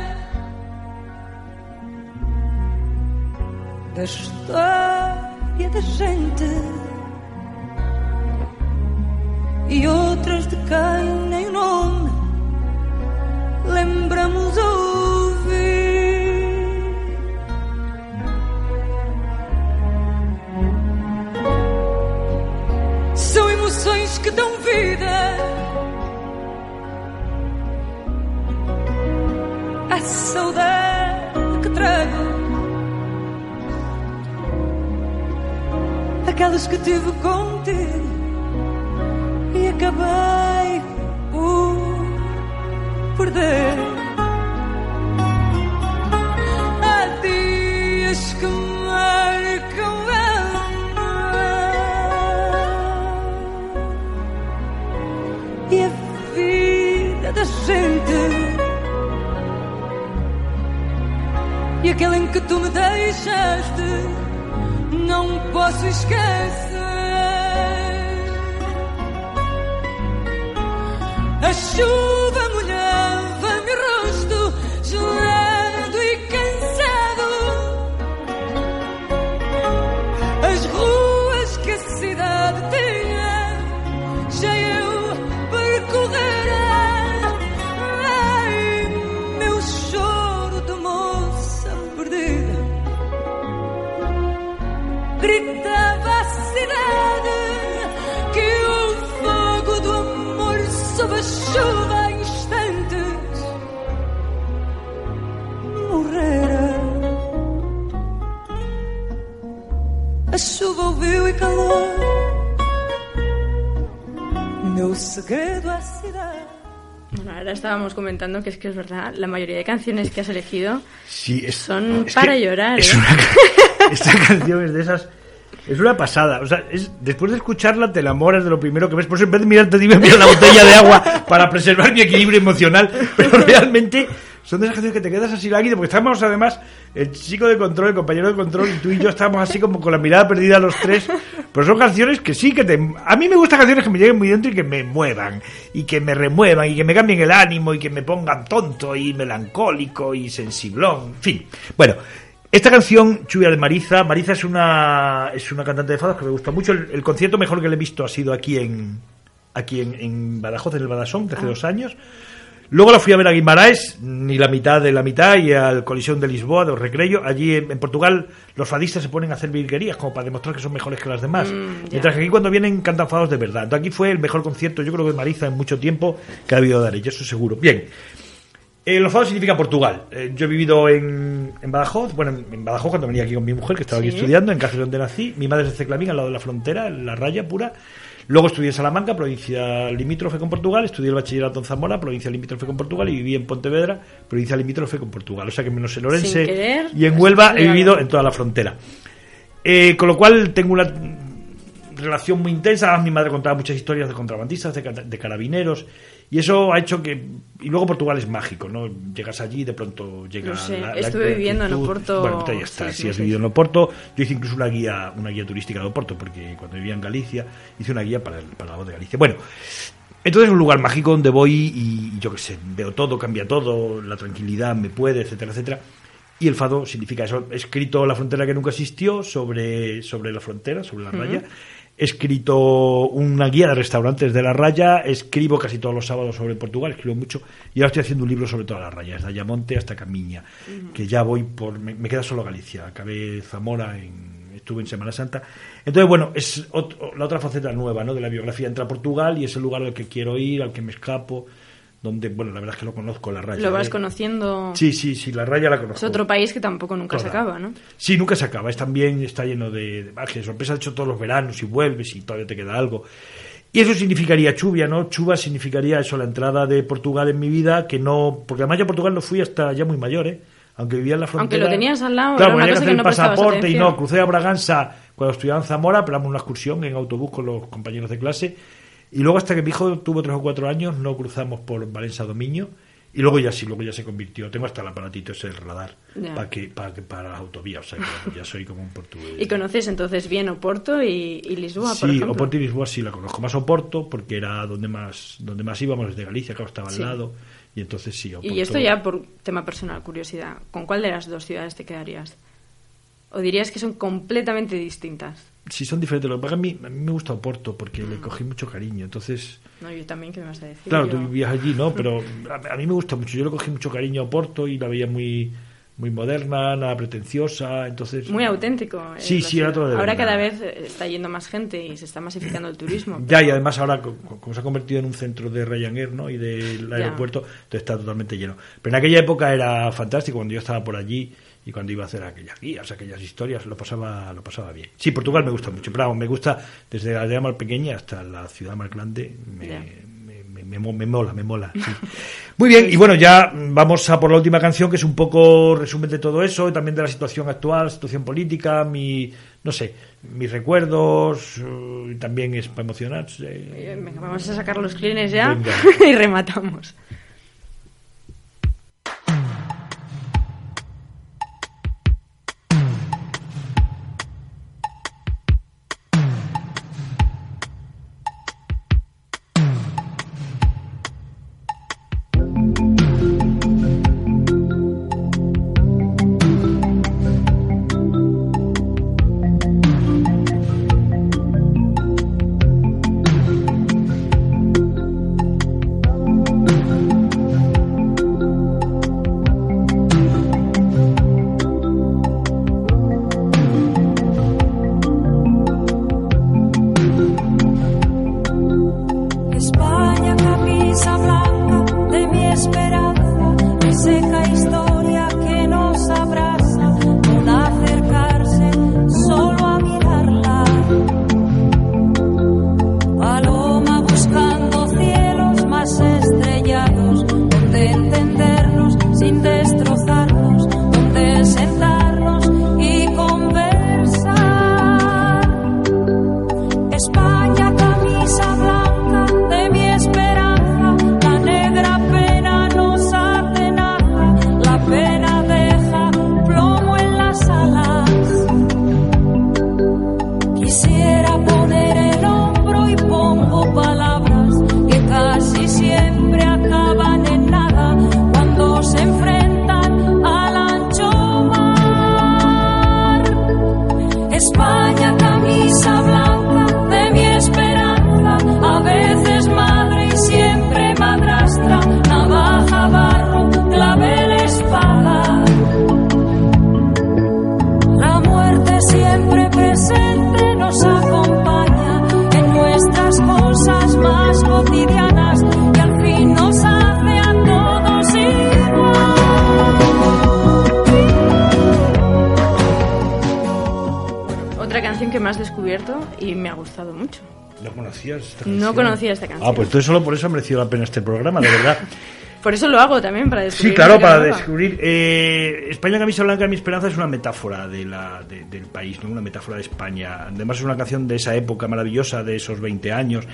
da história da gente e outras de quem nem o nome lembramos ouvir. São emoções que dão vida. a saudade que trago. Aquelas que tive contigo acabei por perder. Há dias que marcam a e a vida da gente. E aquele em que tu me deixaste Não posso esquecer A segredo. Bueno, ahora estábamos comentando que es que es verdad, la mayoría de canciones que has elegido Sí, es- son es para llorar. es ¿eh? una- esta canción es de esas. Es una pasada. O sea, es, después de escucharla te enamoras de lo primero que ves. Por eso en vez de mirarte, dime mira la botella de agua para preservar mi equilibrio emocional. Pero realmente son de esas canciones que te quedas así lágrimas. Porque estamos además, el chico de control, el compañero de control, y tú y yo estamos así como con la mirada perdida los tres. Pero son canciones que sí que te. A mí me gustan canciones que me lleguen muy dentro y que me muevan. Y que me remuevan y que me cambien el ánimo y que me pongan tonto y melancólico y sensiblón. En fin. Bueno. Esta canción, Lluvia de Mariza, Mariza es una, es una cantante de fados que me gusta mucho. El, el concierto mejor que le he visto ha sido aquí en, aquí en, en Badajoz, en el Badasón, hace dos años. Luego la fui a ver a Guimaraes, ni la mitad de la mitad, y al Colisión de Lisboa, de Recreio. Allí en, en Portugal los fadistas se ponen a hacer virguerías como para demostrar que son mejores que las demás. Mm. Mientras que aquí cuando vienen cantan fados de verdad. Entonces aquí fue el mejor concierto, yo creo que de Mariza en mucho tiempo que ha habido de Arella, eso seguro. Bien. Eh, los fados significa Portugal. Eh, yo he vivido en, en Badajoz, bueno, en, en Badajoz cuando venía aquí con mi mujer, que estaba aquí Sí. estudiando, en Cáceres donde nací. Mi madre es de Ceclamín, al lado de la frontera, en la raya pura. Luego estudié en Salamanca, provincia limítrofe con Portugal. Estudié el bachillerato en Zamora, provincia limítrofe con Portugal. Y viví en Pontevedra, provincia limítrofe con Portugal. O sea que menos en Orense querer, y en Huelva he vivido en toda la frontera. Eh, con lo cual tengo una relación muy intensa. Además, mi madre contaba muchas historias de contrabandistas, de, de carabineros. Y eso ha hecho que. Y luego Portugal es mágico, ¿no? Llegas allí y de pronto llega. Lo sé, la, la estuve viviendo en. Oporto Bueno, ya está. seis Si has vivido en Oporto, yo hice incluso una guía, una guía turística de Oporto, porque cuando vivía en Galicia, hice una guía para, el- para la voz de Galicia. Bueno. Entonces es un lugar mágico donde voy y yo qué sé, veo todo, cambia todo, la tranquilidad me puede, etcétera, etcétera. Y el fado significa eso. He escrito La frontera que nunca existió sobre, sobre la frontera, sobre la raya. He escrito una guía de restaurantes de la raya. Escribo casi todos los sábados sobre Portugal, escribo mucho. Y ahora estoy haciendo un libro sobre toda la raya, desde Ayamonte hasta Camiña. Que ya voy por. Me, me queda solo Galicia. Acabé Zamora en estuve en Semana Santa. Entonces, bueno, es ot- la otra faceta nueva ¿no? de la biografía. Entra a Portugal y es el lugar al que quiero ir, al que me escapo, donde, bueno, la verdad es que lo conozco, la raya. Lo vas ¿eh? conociendo. Sí, sí, sí, la raya la conozco. Es otro país que tampoco nunca se acaba, ¿no? Sí, nunca se acaba. Es también está lleno de, de magia, de sorpresas. De hecho, todos los veranos y vuelves y todavía te queda algo. Y eso significaría chuvia, ¿no? Chuva significaría eso, la entrada de Portugal en mi vida, que no. Porque además yo a Portugal no fui hasta ya muy mayor, ¿eh? Aunque vivía en la Aunque frontera. lo tenías al lado, Claro, era una cosa que que no el pasaporte y no. Crucé a Braganza cuando estudiaba en Zamora, pegamos una excursión en autobús con los compañeros de clase. Y luego, hasta que mi hijo tuvo tres o cuatro años, no cruzamos por Valencia Dominio. Y luego ya sí, luego ya se convirtió. Tengo hasta el aparatito ese del radar para que, para las autovías. O sea, que ya soy como un portugués. Y conoces entonces bien Oporto y, y Lisboa, por Sí, ejemplo. Oporto y Lisboa sí la conozco. Más Oporto, porque era donde más donde más íbamos desde Galicia, claro, estaba al Sí. lado. Y entonces sí, Oporto. Y esto ya por tema personal, curiosidad. ¿Con cuál de las dos ciudades te quedarías? ¿O dirías que son completamente distintas? Sí, son diferentes. Lo que pasa a mí, a mí me gusta Oporto porque Mm. le cogí mucho cariño. Entonces, No, yo también, ¿qué me vas a decir? claro, Yo- tú vivías allí, ¿no? Pero a, a mí me gusta mucho. Yo le cogí mucho cariño a Oporto y la veía muy muy moderna, nada pretenciosa. Entonces, Muy auténtico. eh, Sí, sí, era todo de Ahora cada vez eh, está yendo más gente y se está masificando el turismo. Ya, y además ahora, co- co- como se ha convertido en un centro de Ryanair ¿no? y del aeropuerto, entonces está totalmente lleno. Pero en aquella época era fantástico, cuando yo estaba por allí y cuando iba a hacer aquellas guías, aquellas historias, lo pasaba lo pasaba bien. Sí, Portugal me gusta mucho, pero vamos, me gusta desde la aldea más pequeña hasta la ciudad más grande, me, me, me- me mo- me mola, me mola. sí. Muy bien, y bueno, ya vamos a por la última canción, que es un poco resumen de todo eso, y también de la situación actual, situación política, mi, no sé, mis recuerdos, eh, y también es para emocionarse. Venga, vamos a sacar los clines ya Venga. y rematamos. Ah, pues entonces solo por eso ha merecido la pena este programa, de verdad. Por eso lo hago también, para descubrir. Sí, claro, para nueva. descubrir. eh, España Camisa Blanca, mi esperanza es una metáfora de la, de- del país, ¿no? una metáfora de España. Además, es una canción de esa época maravillosa, de esos 20 años.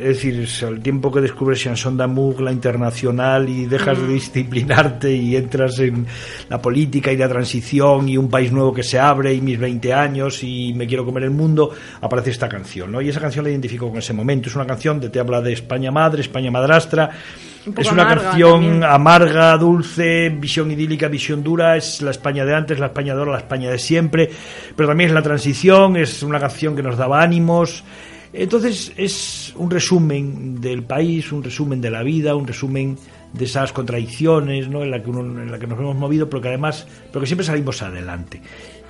Es decir, el tiempo que descubres Chanson d'Amour, la internacional, y dejas de disciplinarte y entras en la política y la transición y un país nuevo que se abre y mis 20 años y me quiero comer el mundo, aparece esta canción, ¿no? Y esa canción la identifico con ese momento. Es una canción que te habla de España madre, España madrastra. Un Es una amarga canción también. amarga, dulce, visión idílica, visión dura, es la España de antes, la España de ahora, la España de siempre, pero también es la transición, es una canción que nos daba ánimos. Entonces es un resumen del país, un resumen de la vida, un resumen de esas contradicciones ¿no? en, la que uno- en la que nos hemos movido, pero que además, pero que siempre salimos adelante.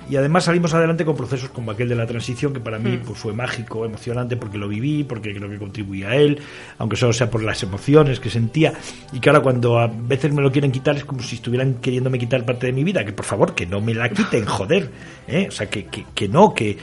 Y además salimos adelante con procesos como aquel de la transición, que para mí pues, fue mágico, emocionante, porque lo viví, porque creo que contribuía a él, aunque solo sea por las emociones que sentía. Y que ahora cuando a veces me lo quieren quitar es como si estuvieran queriéndome quitar parte de mi vida, que por favor, que no me la quiten, joder. ¿eh? O sea, que, que, que no, que,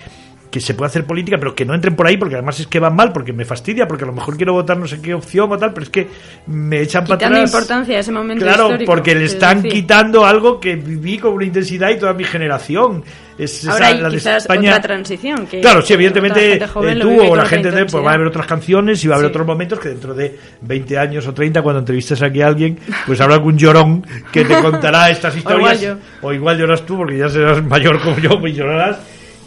que se puede hacer política, pero que no entren por ahí, porque además es que van mal, porque me fastidia, porque a lo mejor quiero votar no sé qué opción o tal, pero es que me echan para atrás. importancia ese momento Claro, histórico, porque le es están decir, quitando algo que viví con una intensidad y toda mi generación. Es esa- Ahora hay la quizás España- otra transición. Que Claro, sí, evidentemente eh, tú o la gente de, pues va a haber otras canciones y va a haber Sí. otros momentos que dentro de 20 años o 30, cuando entrevistes aquí a alguien, pues habrá algún llorón que te contará estas historias. igual O igual lloras tú, porque ya serás mayor como yo, pues llorarás.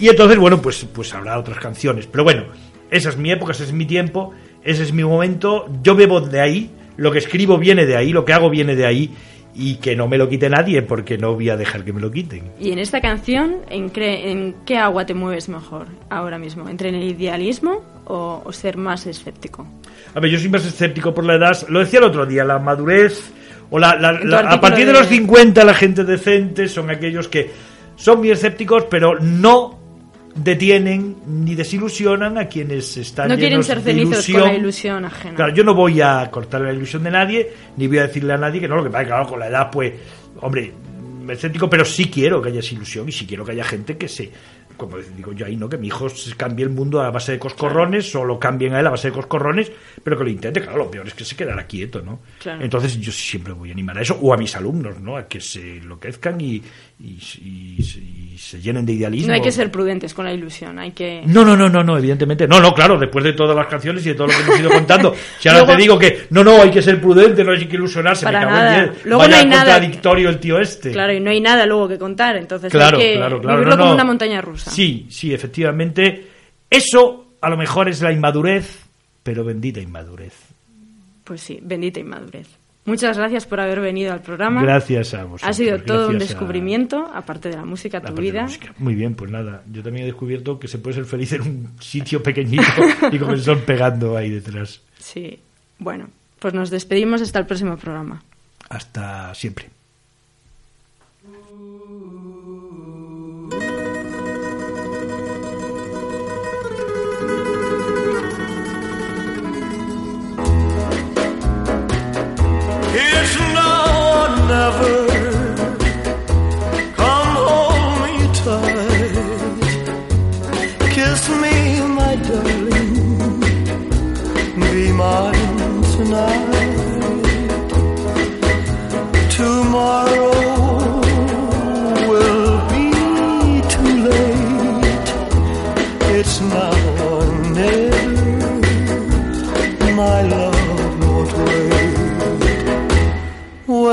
Y entonces, bueno, pues, pues habrá otras canciones. Pero bueno, esa es mi época, ese es mi tiempo, ese es mi momento. Yo bebo de ahí, lo que escribo viene de ahí, lo que hago viene de ahí. Y que no me lo quite nadie, porque no voy a dejar que me lo quiten. Y en esta canción, ¿en, cre- en qué agua te mueves mejor ahora mismo? ¿Entre el idealismo o, o ser más escéptico? A ver, yo soy más escéptico por la edad. Lo decía el otro día, la madurez. O la, a partir de de- los 50, la gente decente son aquellos que son muy escépticos, pero no detienen ni desilusionan a quienes están No quieren llenos ser de cenizos ilusión. con la ilusión ajena. Claro, yo no voy a cortar la ilusión de nadie, ni voy a decirle a nadie que no, lo que pasa es que, claro, con la edad, pues, hombre, escéptico, pero sí quiero que haya esa ilusión y sí quiero que haya gente que se, como digo yo ahí, ¿no? Que mi hijo se cambie el mundo a base de coscorrones o lo cambien a él a base de coscorrones, pero que lo intente, claro, lo peor es que se quedará quieto, ¿no? Claro. Entonces yo siempre voy a animar a eso, o a mis alumnos, ¿no? A que se enloquezcan y, y, y- y se llenen de idealismo. No hay que ser prudentes con la ilusión, hay que... No, no, no, no, no, evidentemente. No, no, claro, después de todas las canciones y de todo lo que hemos ido contando. Si ahora Luego- te digo que no, no, hay que ser prudente, no hay que ilusionarse, Para me cago nada. en. Luego Vaya no hay nada- contradictorio el tío este. Claro, y no hay nada luego que contar, entonces claro, hay que claro, claro, vivirlo no, como una montaña rusa. Sí, sí, efectivamente. Eso a lo mejor es la inmadurez, pero bendita inmadurez. Pues sí, bendita inmadurez. Muchas gracias por haber venido al programa. Gracias a vosotros. Ha sido todo un a- descubrimiento, aparte de la música, la tu vida. música. Muy bien, pues nada. Yo también he descubierto que se puede ser feliz en un sitio pequeñito y con el sol pegando ahí detrás. Sí. Bueno, pues nos despedimos hasta el próximo programa. Hasta siempre. Or never. Come hold me tight. Kiss me, my darling. Be mine tonight. Tomorrow will be too late. It's now or never. My love